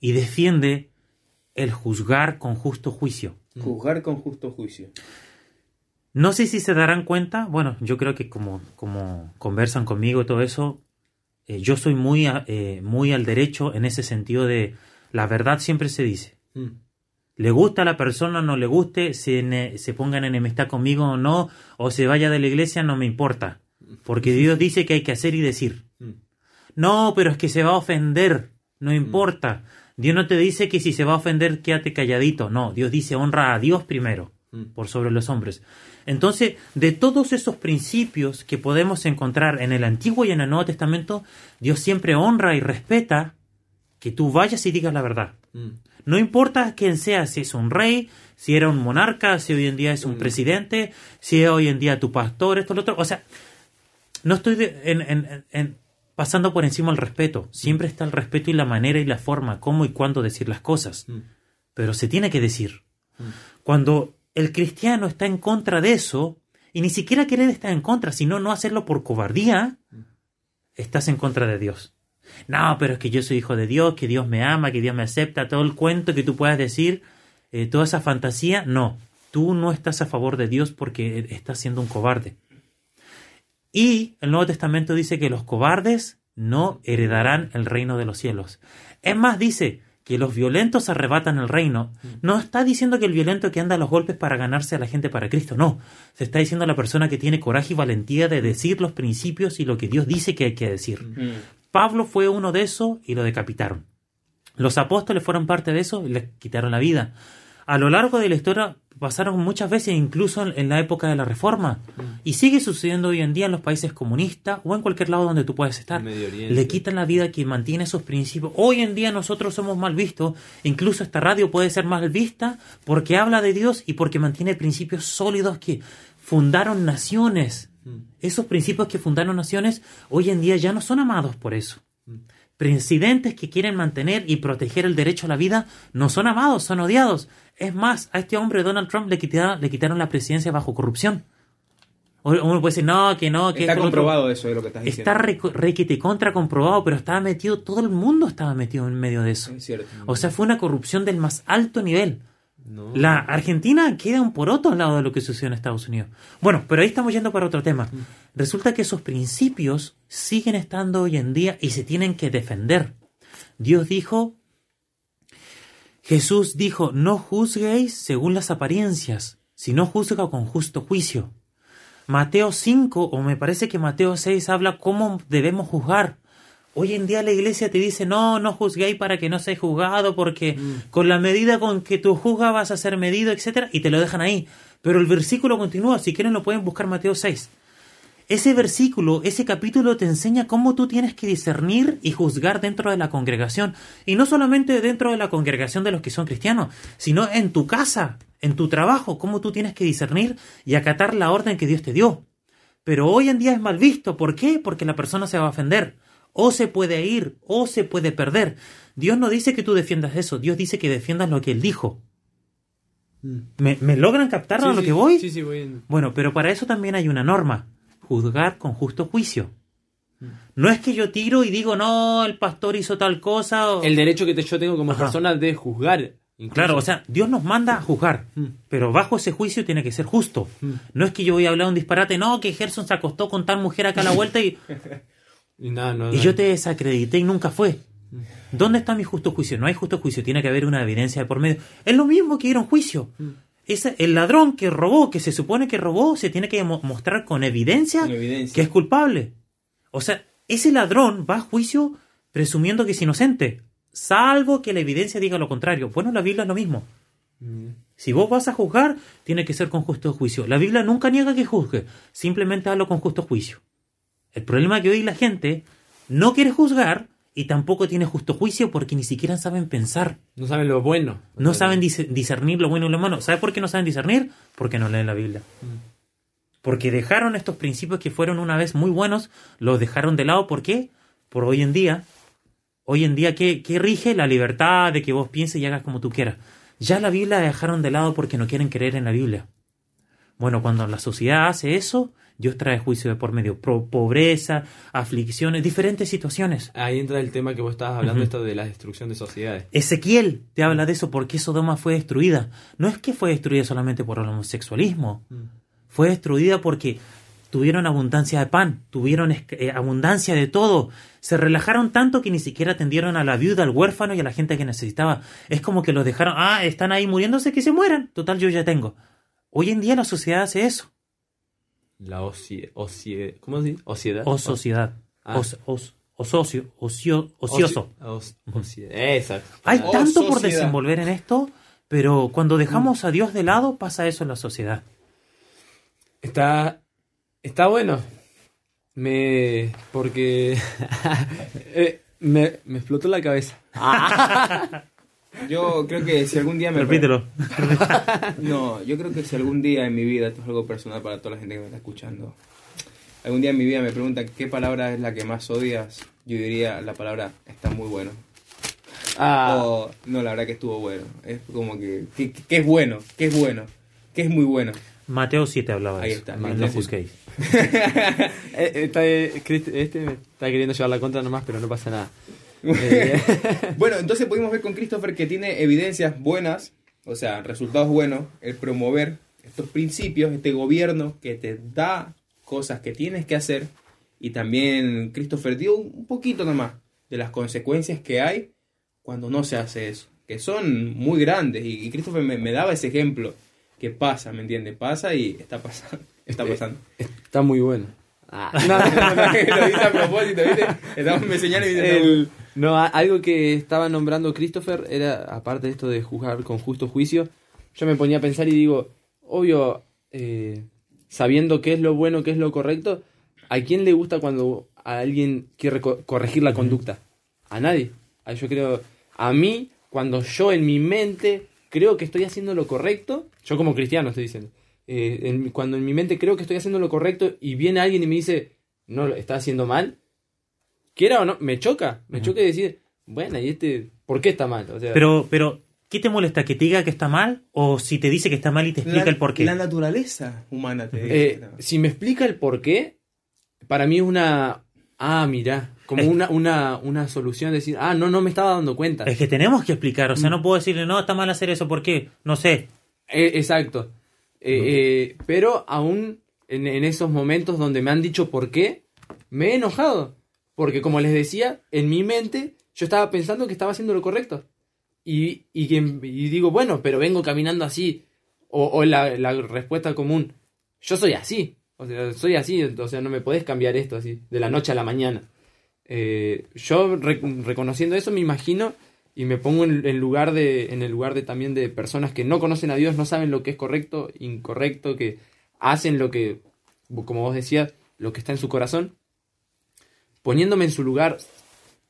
D: y defiende el juzgar con justo juicio.
B: Juzgar con justo juicio.
D: No sé si se darán cuenta, bueno, yo creo que como, como conversan conmigo y todo eso, eh, yo soy muy, eh, muy al derecho en ese sentido de la verdad siempre se dice.
C: Mm.
D: Le gusta a la persona, no le guste, se, ne- se ponga en enemistad conmigo o no, o se vaya de la iglesia, no me importa. Porque Dios dice que hay que hacer y decir.
C: Mm.
D: No, pero es que se va a ofender, no importa. Dios no te dice que si se va a ofender, quédate calladito. No, Dios dice honra a Dios primero,
C: Mm.
D: por sobre los hombres. Entonces, de todos esos principios que podemos encontrar en el Antiguo y en el Nuevo Testamento, Dios siempre honra y respeta que tú vayas y digas la verdad.
C: Mm.
D: No importa quién sea, si es un rey, si era un monarca, si hoy en día es un presidente, si es hoy en día tu pastor, esto, lo otro. O sea, no estoy de- en- en- en- pasando por encima el respeto. Siempre está el respeto y la manera y la forma, cómo y cuándo decir las cosas.
C: Mm.
D: Pero se tiene que decir. Cuando el cristiano está en contra de eso, y ni siquiera querer estar en contra, sino no hacerlo por cobardía, estás en contra de Dios. No, pero es que yo soy hijo de Dios, que Dios me ama, que Dios me acepta, todo el cuento que tú puedas decir, eh, toda esa fantasía, no. Tú no estás a favor de Dios porque estás siendo un cobarde. Y el Nuevo Testamento dice que los cobardes no heredarán el reino de los cielos. Es más, dice que los violentos arrebatan el reino. No está diciendo que el violento que anda a los golpes para ganarse a la gente para Cristo, no. Se está diciendo a la persona que tiene coraje y valentía de decir los principios y lo que Dios dice que hay que decir.
B: Mm.
D: Pablo fue uno de esos y lo decapitaron. Los apóstoles fueron parte de eso y les quitaron la vida. A lo largo de la historia pasaron muchas veces, incluso en, la época de la Reforma. Y sigue sucediendo hoy en día en los países comunistas o en cualquier lado donde tú puedas estar. Le quitan la vida a quien mantiene esos principios. Hoy en día nosotros somos mal vistos. Incluso esta radio puede ser mal vista porque habla de Dios y porque mantiene principios sólidos que fundaron naciones. Esos principios que fundaron naciones hoy en día ya no son amados por eso. Presidentes que quieren mantener y proteger el derecho a la vida no son amados, son odiados. Es más, a este hombre Donald Trump le quitaron, le quitaron la presidencia bajo corrupción. Uno puede decir, no, que no, que
B: Está
D: esto, lo otro".
B: comprobado eso de lo que estás diciendo.
D: Está re, requete contra comprobado, pero estaba metido, todo el mundo estaba metido en medio de eso.
B: Es cierto.
D: O sea, fue una corrupción del más alto nivel.
C: No.
D: La Argentina queda un poroto al lado de lo que sucedió en Estados Unidos. Bueno, pero ahí estamos yendo para otro tema. Resulta que esos principios siguen estando hoy en día y se tienen que defender. Dios dijo, Jesús dijo, no juzguéis según las apariencias, sino juzga con justo juicio. Mateo 5, o me parece que Mateo 6 habla cómo debemos juzgar. Hoy en día la iglesia te dice, no, no juzguéis para que no seáis juzgado, porque con la medida con que tú juzgas vas a ser medido, etcétera, y te lo dejan ahí. Pero el versículo continúa, si quieren lo pueden buscar Mateo 6. Ese versículo, ese capítulo te enseña cómo tú tienes que discernir y juzgar dentro de la congregación. Y no solamente dentro de la congregación de los que son cristianos, sino en tu casa, en tu trabajo, cómo tú tienes que discernir y acatar la orden que Dios te dio. Pero hoy en día es mal visto. ¿Por qué? Porque la persona se va a ofender. O se puede ir, o se puede perder. Dios no dice que tú defiendas eso, Dios dice que defiendas lo que Él dijo. ¿Me, me logran captar a
C: Mm.
D: Lo
C: sí,
D: que voy?
C: Sí, sí, voy. en-
D: Bueno, pero para eso también hay una norma. Juzgar con justo juicio. No es que yo tiro y digo, no, el pastor hizo tal cosa. o-
C: El derecho que yo tengo como
D: Ajá.
C: persona de juzgar. incluso.
D: Claro, o sea, Dios nos manda a juzgar, pero bajo ese juicio tiene que ser justo. No es que yo voy a hablar un disparate, no, que Gerson se acostó con tal mujer acá a la vuelta y,
C: No,
D: y yo te desacredité y nunca fue. ¿Dónde está mi justo juicio? No hay justo juicio, tiene que haber una evidencia de por medio. Es lo mismo que ir a un juicio. Ese- el ladrón que robó, que se supone que robó, se tiene que mo- mostrar con evidencia,
B: Con evidencia.
D: que es culpable. O sea, ese ladrón va a juicio presumiendo que es inocente, salvo que la evidencia diga lo contrario. Bueno, la Biblia es lo mismo. Si vos vas a juzgar, tiene que ser con justo juicio. La Biblia nunca niega que juzgue, simplemente hablo con justo juicio. El problema es que hoy la gente no quiere juzgar y tampoco tiene justo juicio porque ni siquiera saben pensar.
C: No saben lo bueno.
D: No saben dis- discernir lo bueno y lo malo. ¿Sabes por qué no saben discernir? Porque no leen la Biblia. Porque dejaron estos principios que fueron una vez muy buenos, los dejaron de lado. ¿Por qué? Por hoy en día. Hoy en día, ¿qué, qué rige? La libertad de que vos pienses y hagas como tú quieras. Ya la Biblia la dejaron de lado porque no quieren creer en la Biblia. Bueno, cuando la sociedad hace eso, Dios trae juicio de por medio. Pro- pobreza, aflicciones, diferentes situaciones.
C: Ahí entra el tema que vos estabas hablando, esto de la destrucción de sociedades.
D: Ezequiel te habla de eso porque Sodoma fue destruida. No es que fue destruida solamente por el homosexualismo. Fue destruida porque tuvieron abundancia de pan, tuvieron eh, abundancia de todo. Se relajaron tanto que ni siquiera atendieron a la viuda, al huérfano y a la gente que necesitaba. Es como que los dejaron, ah, están ahí muriéndose, que se mueran. Total, yo ya tengo. Hoy en día la sociedad hace eso.
C: La ocie, ocie, ¿cómo se dice? Ociedad.
D: O sociedad.
C: Ah.
D: Os, os, osocio, ocio, ocioso.
C: Oci- os- ocie- Exacto.
D: Hay
B: O
D: tanto por
B: sociedad.
D: desenvolver en esto, pero cuando dejamos a Dios de lado pasa eso en la sociedad.
C: Está, está bueno. Me, porque eh, me, me explotó la cabeza.
B: Yo creo que si algún día me...
D: Repítelo.
B: No, yo creo que si algún día en mi vida, esto es algo personal para toda la gente que me está escuchando, algún día en mi vida me preguntan qué palabra es la que más odias, yo diría la palabra está muy bueno.
C: Ah,
B: O no, la verdad que estuvo bueno. Es como que, que, que es bueno, que es bueno, que es muy bueno.
D: Mateo 7 hablaba de
B: Ahí está,
D: No
B: Mateo
D: juzguéis.
C: eh, eh, está, eh, Crist- este me está queriendo llevar la contra nomás, pero no pasa nada. Eh,
B: Bueno, entonces pudimos ver con Christopher que tiene evidencias buenas, o sea, resultados buenos, el promover estos principios, este gobierno que te da cosas que tienes que hacer y también Christopher dio un poquito nomás de las consecuencias que hay cuando no se hace eso, que son muy grandes y, Christopher me, me daba ese ejemplo que pasa, ¿me entiendes? Pasa y está pasando, está pasando.
C: está muy bueno. Ah,
B: No, no, no, lo hice a propósito, ¿viste? Estamos, me señalan y dicen,
C: El- no, algo que estaba nombrando Christopher era, aparte de esto de juzgar con justo juicio, yo me ponía a pensar y digo, obvio, eh, sabiendo qué es lo bueno, qué es lo correcto, ¿a quién le gusta cuando a alguien quiere co- corregir la conducta? A nadie. Ah, Yo creo, a mí, cuando yo en mi mente creo que estoy haciendo lo correcto, yo como cristiano estoy diciendo, eh, en- cuando en mi mente creo que estoy haciendo lo correcto y viene alguien y me dice, no, lo está haciendo mal, quiera o no, me choca, me choca decir, bueno, y este, ¿por qué está mal? O sea,
D: Pero, pero, ¿qué te molesta? ¿Que te diga que está mal? ¿O si te dice que está mal y te explica
B: la,
D: el por qué?
B: la naturaleza humana te
C: eh,
B: dice.
C: si me explica el por qué, para mí es una, ah, mira, como
D: Es-
C: una, una, una solución, decir, ah, no, no me estaba dando cuenta.
D: Es que tenemos que explicar. O sea, no puedo decirle, no, está mal hacer eso. ¿Por qué? No sé.
C: Eh, exacto. Eh, eh, pero aún en, en esos momentos donde me han dicho por qué, me he enojado. Porque como les decía, en mi mente yo estaba pensando que estaba haciendo lo correcto. Y, y, digo, bueno, pero vengo caminando así. O, o la, la respuesta común, yo soy así. O sea, soy así, o sea, no me podés cambiar esto así, de la noche a la mañana. Eh, yo re- reconociendo eso me imagino y me pongo en, lugar de en el lugar de también de personas que no conocen a Dios no saben lo que es correcto incorrecto que hacen lo que como vos decías lo que está en su corazón poniéndome en su lugar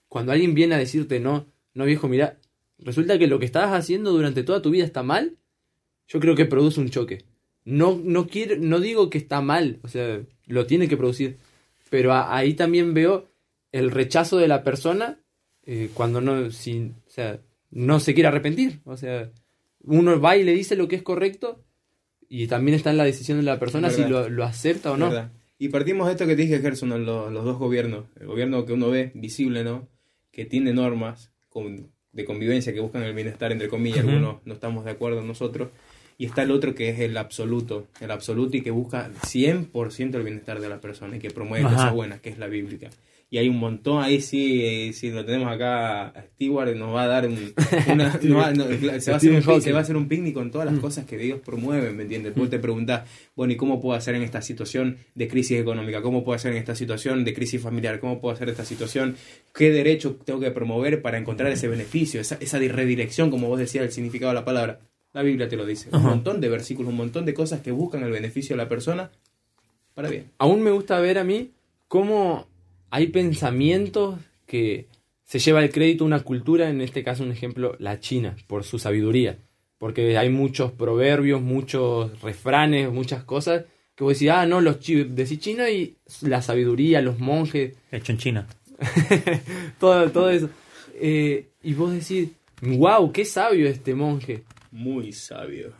C: cuando alguien viene a decirte no no viejo mira resulta que lo que estabas haciendo durante toda tu vida está mal yo creo que produce un choque. No no quiero no digo que está mal o sea lo tiene que producir pero ahí también veo el rechazo de la persona eh, cuando no, sin, o sea, no se quiere arrepentir. O sea, uno va y le dice lo que es correcto y también está en la decisión de la persona si lo, lo acepta o no.
B: ¿Verdad? Y partimos de esto que te dije, Gerson, en los, los dos gobiernos. El gobierno que uno ve, visible, ¿no? Que tiene normas con- de convivencia que buscan el bienestar, entre comillas. Algunos no estamos de acuerdo nosotros. y está el otro que es el absoluto, el absoluto y que busca 100% el bienestar de la persona y que promueve
D: Ajá.
B: cosas buenas, que es la bíblica. Y hay un montón, ahí sí, eh, si lo tenemos acá, a Stewart nos va a dar un, una, no va- no, se, va a hacer un, pic-
C: Hawking.
B: se va a hacer un picnic con todas las cosas que Dios promueve, ¿me entiendes? Después te preguntas, bueno, ¿y cómo puedo hacer en esta situación de crisis económica? ¿Cómo puedo hacer en esta situación de crisis familiar? ¿Cómo puedo hacer esta situación? ¿Qué derecho tengo que promover para encontrar ese beneficio, esa, esa redirección, como vos decías, el significado de la palabra? La Biblia te lo dice. Un montón de versículos, un montón de cosas que buscan el beneficio de la persona para bien.
C: Aún me gusta ver a mí cómo hay pensamientos que se lleva el crédito a una cultura, en este caso un ejemplo, la China, por su sabiduría. Porque hay muchos proverbios, muchos refranes, muchas cosas que vos decís, ah, no, los chi decís China y la sabiduría, los monjes,
D: Hecho en China.
C: todo, todo eso. Eh, y vos decís, wow, qué sabio este monje.
B: Muy sabio.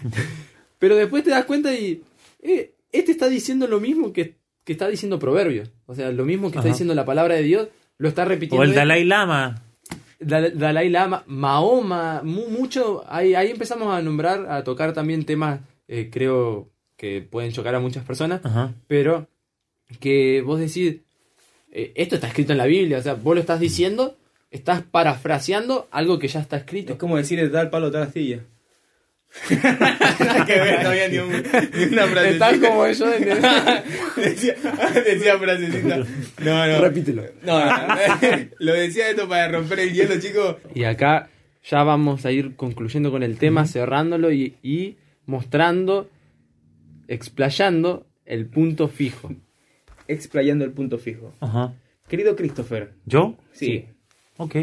C: Pero después te das cuenta y eh, este está diciendo lo mismo que, que está diciendo Proverbios. O sea, lo mismo que está diciendo la palabra de Dios, lo está repitiendo.
D: O el. Dalai Lama.
C: Dal- Dalai Lama, Mahoma, mu- mucho. Ahí, ahí empezamos a nombrar, a tocar también temas, eh, creo que pueden chocar a muchas personas,
D: Ajá.
C: pero que vos decís, eh, esto está escrito en la Biblia, o sea, vos lo estás diciendo, estás parafraseando algo que ya está
B: Es
C: escrito.
B: como decir de tal palo tal astilla. Nada que ver, no había ni, un- ni una frasecita.
C: Estás como yo
B: decía, decía frasecita. No, no.
C: Repítelo.
B: No, no, lo decía esto para romper el hielo, chicos.
C: Y acá ya vamos a ir concluyendo con el tema, cerrándolo y, y mostrando, explayando el punto fijo.
B: Explayando el punto fijo.
D: Ajá.
B: Querido Christopher.
D: ¿Yo?
B: Sí.
D: Ok.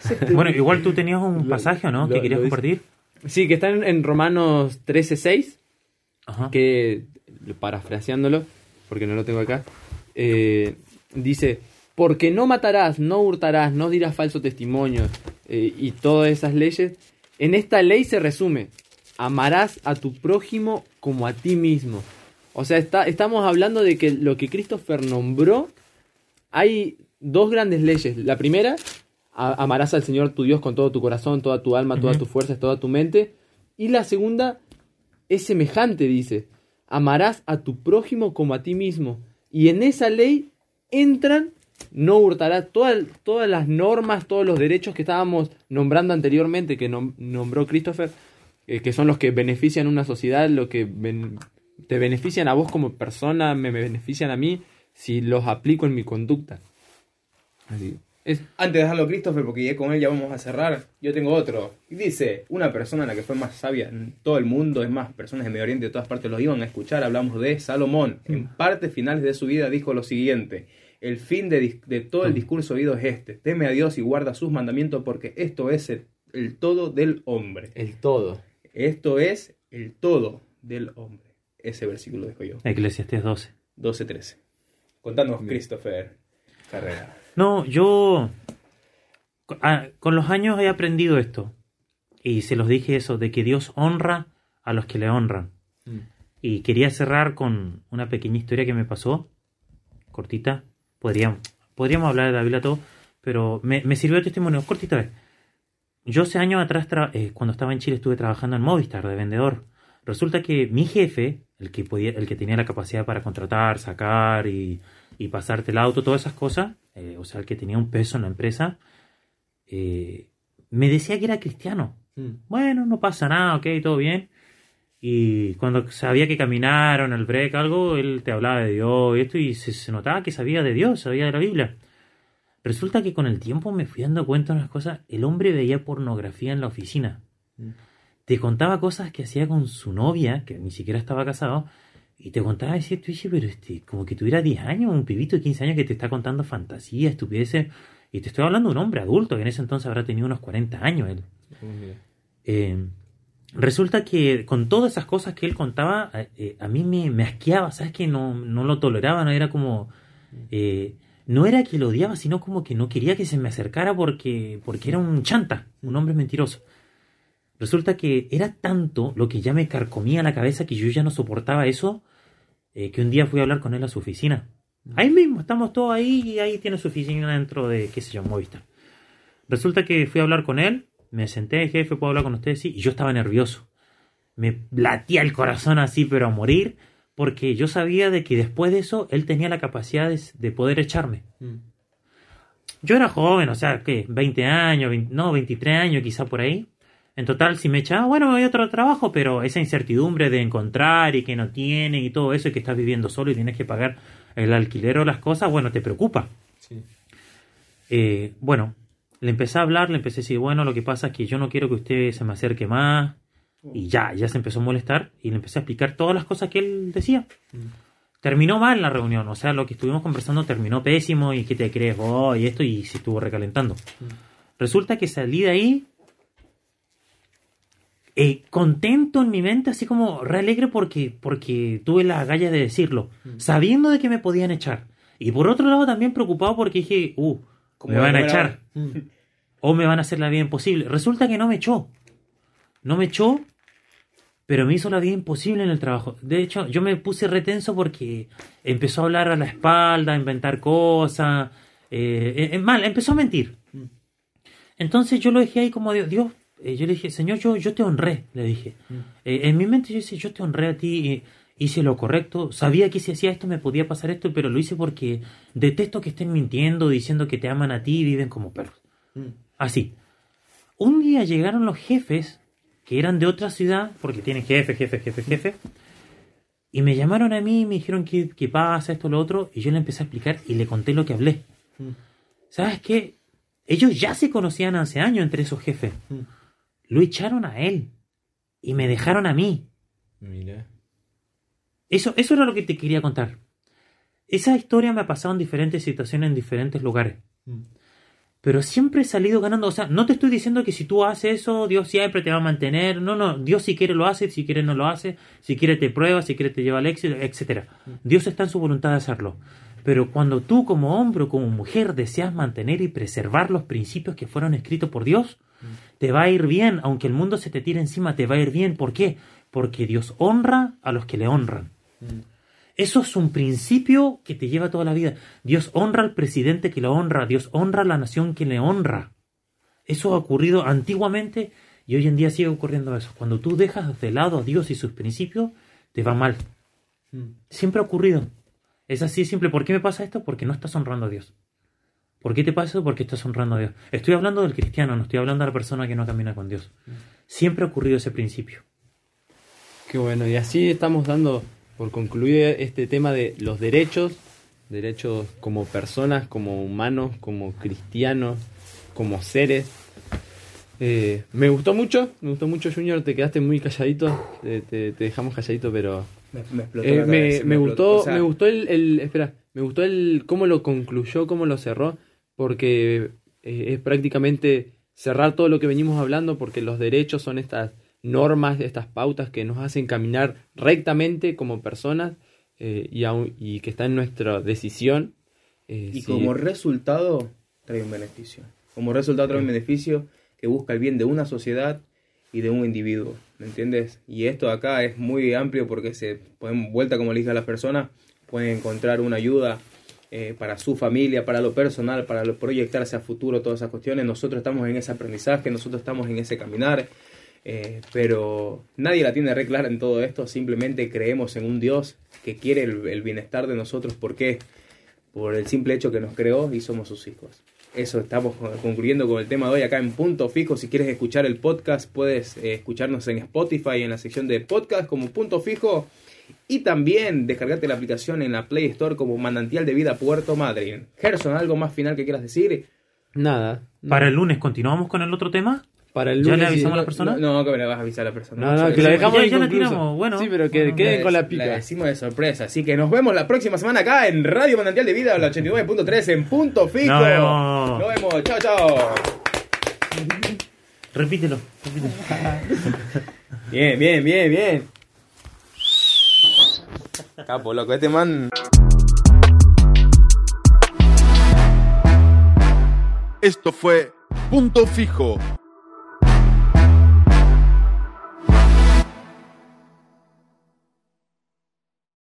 B: Acepte-
D: Bueno, igual tú tenías un
C: Lo-
D: pasaje, ¿o no?
C: lo-
D: que querías compartir.
C: Sí, que está en, Romanos 13.6,
D: Ajá.
C: que parafraseándolo, porque no lo tengo acá, eh, dice, porque no matarás, no hurtarás, no dirás falso testimonio eh, y todas esas leyes, en esta ley se resume, amarás a tu prójimo como a ti mismo. O sea, está, estamos hablando de que lo que Christopher nombró, hay dos grandes leyes. La primera, amarás al Señor tu Dios con todo tu corazón, toda tu alma, todas tus fuerzas, toda tu mente. Y la segunda es semejante, dice, amarás a tu prójimo como a ti mismo. Y en esa ley entran, no hurtarás, todas, todas las normas, todos los derechos que estábamos nombrando anteriormente, que nom- nombró Christopher, eh, que son los que benefician una sociedad, lo que ben- te benefician a vos como persona, me benefician a mí, si los aplico en mi conducta. Así. Es,
B: Antes de dejarlo a Christopher, porque ya con él ya vamos a cerrar, yo tengo otro. Y dice, una persona la que fue más sabia en todo el mundo, es más, personas de Medio Oriente de todas partes los iban a escuchar, hablamos de Salomón. En partes finales de su vida dijo lo siguiente, el fin de, todo el discurso oído es este, teme a Dios y guarda sus mandamientos porque esto es el, el todo del hombre.
C: el todo.
B: Esto es el todo del hombre. Ese versículo dejo yo.
D: Eclesiastés 12.
B: 12-13. Contanos, Christopher Carrera.
D: No, yo ah, con los años he aprendido esto. Y se los dije eso, de que Dios honra a los que le honran.
C: Mm.
D: Y quería cerrar con una pequeña historia que me pasó, cortita. Podríamos, podríamos hablar de la Biblia todo, pero me, me sirvió de testimonio, cortita vez. Yo hace años atrás, eh, cuando estaba en Chile, estuve trabajando en Movistar de vendedor. Resulta que mi jefe, el que, podía, el que tenía la capacidad para contratar, sacar y, y pasarte el auto, todas esas cosas, eh, o sea, el que tenía un peso en la empresa, eh, me decía que era cristiano.
C: Mm.
D: Bueno, no pasa nada, ok, todo bien. Y cuando sabía que caminaron, el break, algo, él te hablaba de Dios y esto, y se, se notaba que sabía de Dios, sabía de la Biblia. Resulta que con el tiempo me fui dando cuenta de unas cosas. El hombre veía pornografía en la oficina.
C: Mm.
D: Te contaba cosas que hacía con su novia, que ni siquiera estaba casado, y te contaba, decía, tú pero este, como que tuviera 10 años, un pibito de 15 años que te está contando fantasía, estupideces. Y te estoy hablando de un hombre adulto, que en ese entonces habrá tenido unos 40 años él. Eh, resulta que con todas esas cosas que él contaba, eh, eh, a mí me, me asqueaba, ¿sabes? Que no, no lo toleraba, no era como... eh, no era que lo odiaba, sino como que no quería que se me acercara porque, porque era un chanta, un hombre mentiroso. Resulta que era tanto lo que ya me carcomía la cabeza que yo ya no soportaba eso, eh, que un día fui a hablar con él a su oficina. Ahí mismo, estamos todos ahí y ahí tiene su oficina dentro de, qué sé yo, Movistar. Resulta que fui a hablar con él, me senté, jefe, ¿puedo hablar con usted? Sí, y yo estaba nervioso. me latía el corazón así, pero a morir, porque yo sabía de que después de eso él tenía la capacidad de, de poder echarme.
C: Mm.
D: Yo era joven, o sea, ¿qué? 20 años, 20 no, 23 años quizá por ahí. En total, si me echaba, bueno, me voy a otro trabajo, pero esa incertidumbre de encontrar y que no tienen y todo eso, y que estás viviendo solo y tienes que pagar el alquiler o las cosas, bueno, te preocupa.
C: Sí.
D: Eh, bueno, le empecé a hablar, le empecé a decir, bueno, lo que pasa es que yo no quiero que usted se me acerque más. Y ya, ya se empezó a molestar y le empecé a explicar todas las cosas que él decía. Terminó mal la reunión, o sea, lo que estuvimos conversando terminó pésimo y que te crees vos y esto y se estuvo recalentando. Resulta que salí de ahí eh, contento en mi mente, así como re alegre porque, porque tuve la galla de decirlo, sabiendo de que me podían echar. Y por otro lado también preocupado porque dije, uh,
B: Como
D: me van a echar. o me van a hacer la vida imposible. Resulta que no me echó. No me echó, pero me hizo la vida imposible en el trabajo. De hecho, yo me puse retenso porque empezó a hablar a la espalda, a inventar cosas. eh, eh, mal, empezó a mentir. Entonces yo lo dejé ahí como Dios. Dios eh, yo le dije, Señor, yo, yo te honré, le dije. Eh, en mi mente yo decía, yo te honré a ti, eh, hice lo correcto, sabía que si hacía esto me podía pasar esto, pero lo hice porque detesto que estén mintiendo, diciendo que te aman a ti y viven como perros. Así. Un día llegaron los jefes, que eran de otra ciudad, porque tienen jefe, jefe, jefe, jefe, y me llamaron a mí y me dijeron qué, qué pasa, esto, lo otro, y yo le empecé a explicar y le conté lo que hablé. ¿Sabes qué? Ellos ya se conocían hace años entre esos jefes. Lo echaron a él y me dejaron a mí.
C: Mira.
D: Eso, eso era lo que te quería contar. Esa historia me ha pasado en diferentes situaciones, en diferentes lugares. Pero siempre he salido ganando. O sea, no te estoy diciendo que si tú haces eso, Dios siempre te va a mantener. No, no. Dios si quiere lo hace, si quiere no lo hace. Si quiere te prueba, si quiere te lleva al éxito, etc. Dios está en su voluntad de hacerlo. Pero cuando tú como hombre o como mujer deseas mantener y preservar los principios que fueron escritos por Dios, te va a ir bien. Aunque el mundo se te tire encima, te va a ir bien. ¿Por qué? Porque Dios honra a los que le honran. Eso es un principio que te lleva toda la vida. Dios honra al presidente que lo honra, Dios honra a la nación que le honra. Eso ha ocurrido antiguamente y hoy en día sigue ocurriendo eso. Cuando tú dejas de lado a Dios y sus principios, te va mal. Siempre ha ocurrido. Es así simple. ¿Por qué me pasa esto? Porque no estás honrando a Dios. ¿Por qué te pasa eso? Porque estás honrando a Dios. Estoy hablando del cristiano, no estoy hablando de la persona que no camina con Dios. Siempre ha ocurrido ese principio.
C: Qué bueno, y así estamos dando por concluir este tema de los derechos, derechos como personas, como humanos, como cristianos, como seres. Eh, me gustó mucho, me gustó mucho Junior, te quedaste muy calladito, te, te- te dejamos calladito, pero
B: Me, me explotó
C: eh, me,
B: cabeza,
C: me
B: explotó.
C: gustó,
B: O sea,
C: me gustó el, el- espera, me gustó el cómo lo concluyó, cómo lo cerró, porque eh, es prácticamente cerrar todo lo que venimos hablando, porque los derechos son estas normas, estas pautas que nos hacen caminar rectamente como personas eh, y, y que está en nuestra decisión. eh,
B: Y
C: si-
B: como resultado trae un beneficio. Como resultado trae un beneficio que busca el bien de una sociedad y de un individuo, ¿me entiendes? Y esto acá es muy amplio porque se pueden vuelta como le dije a las personas, pueden encontrar una ayuda eh, para su familia, para lo personal, para lo, proyectarse a futuro, todas esas cuestiones. Nosotros estamos en ese aprendizaje, nosotros estamos en ese caminar, eh, pero nadie la tiene re clara en todo esto, simplemente creemos en un Dios que quiere el, bienestar de nosotros. ¿Por qué? por el simple hecho que nos creó y somos sus hijos. Eso estamos concluyendo con el tema de hoy acá en Punto Fijo. Si quieres escuchar el podcast, puedes eh, escucharnos en Spotify en la sección de podcast como Punto Fijo. Y también descargarte la aplicación en la Play Store como Manantial de Vida Puerto Madryn. Gerson, ¿algo más final que quieras decir?
C: Nada.
D: Para el lunes, ¿continuamos con el otro tema?
C: Para el
D: ¿Ya le
C: lunes,
D: avisamos
C: sí.
D: a la persona?
B: No, no, que me la vas a avisar a la persona.
C: No, no,
B: Se
C: que la dejamos
D: Ya- ya la tiramos, bueno.
C: Sí, pero que
D: Bueno.
C: queden
B: La-
C: con la
B: La
C: pica.
B: decimos de sorpresa. Así que nos vemos la próxima semana acá en Radio Manantial de Vida, la 89.3 en Punto Fijo.
D: Nos vemos.
B: Nos vemos. Chao, chao.
D: Repítelo, repítelo.
B: Bien, bien, bien, bien. Capo, loco, este man.
A: Esto fue Punto Fijo,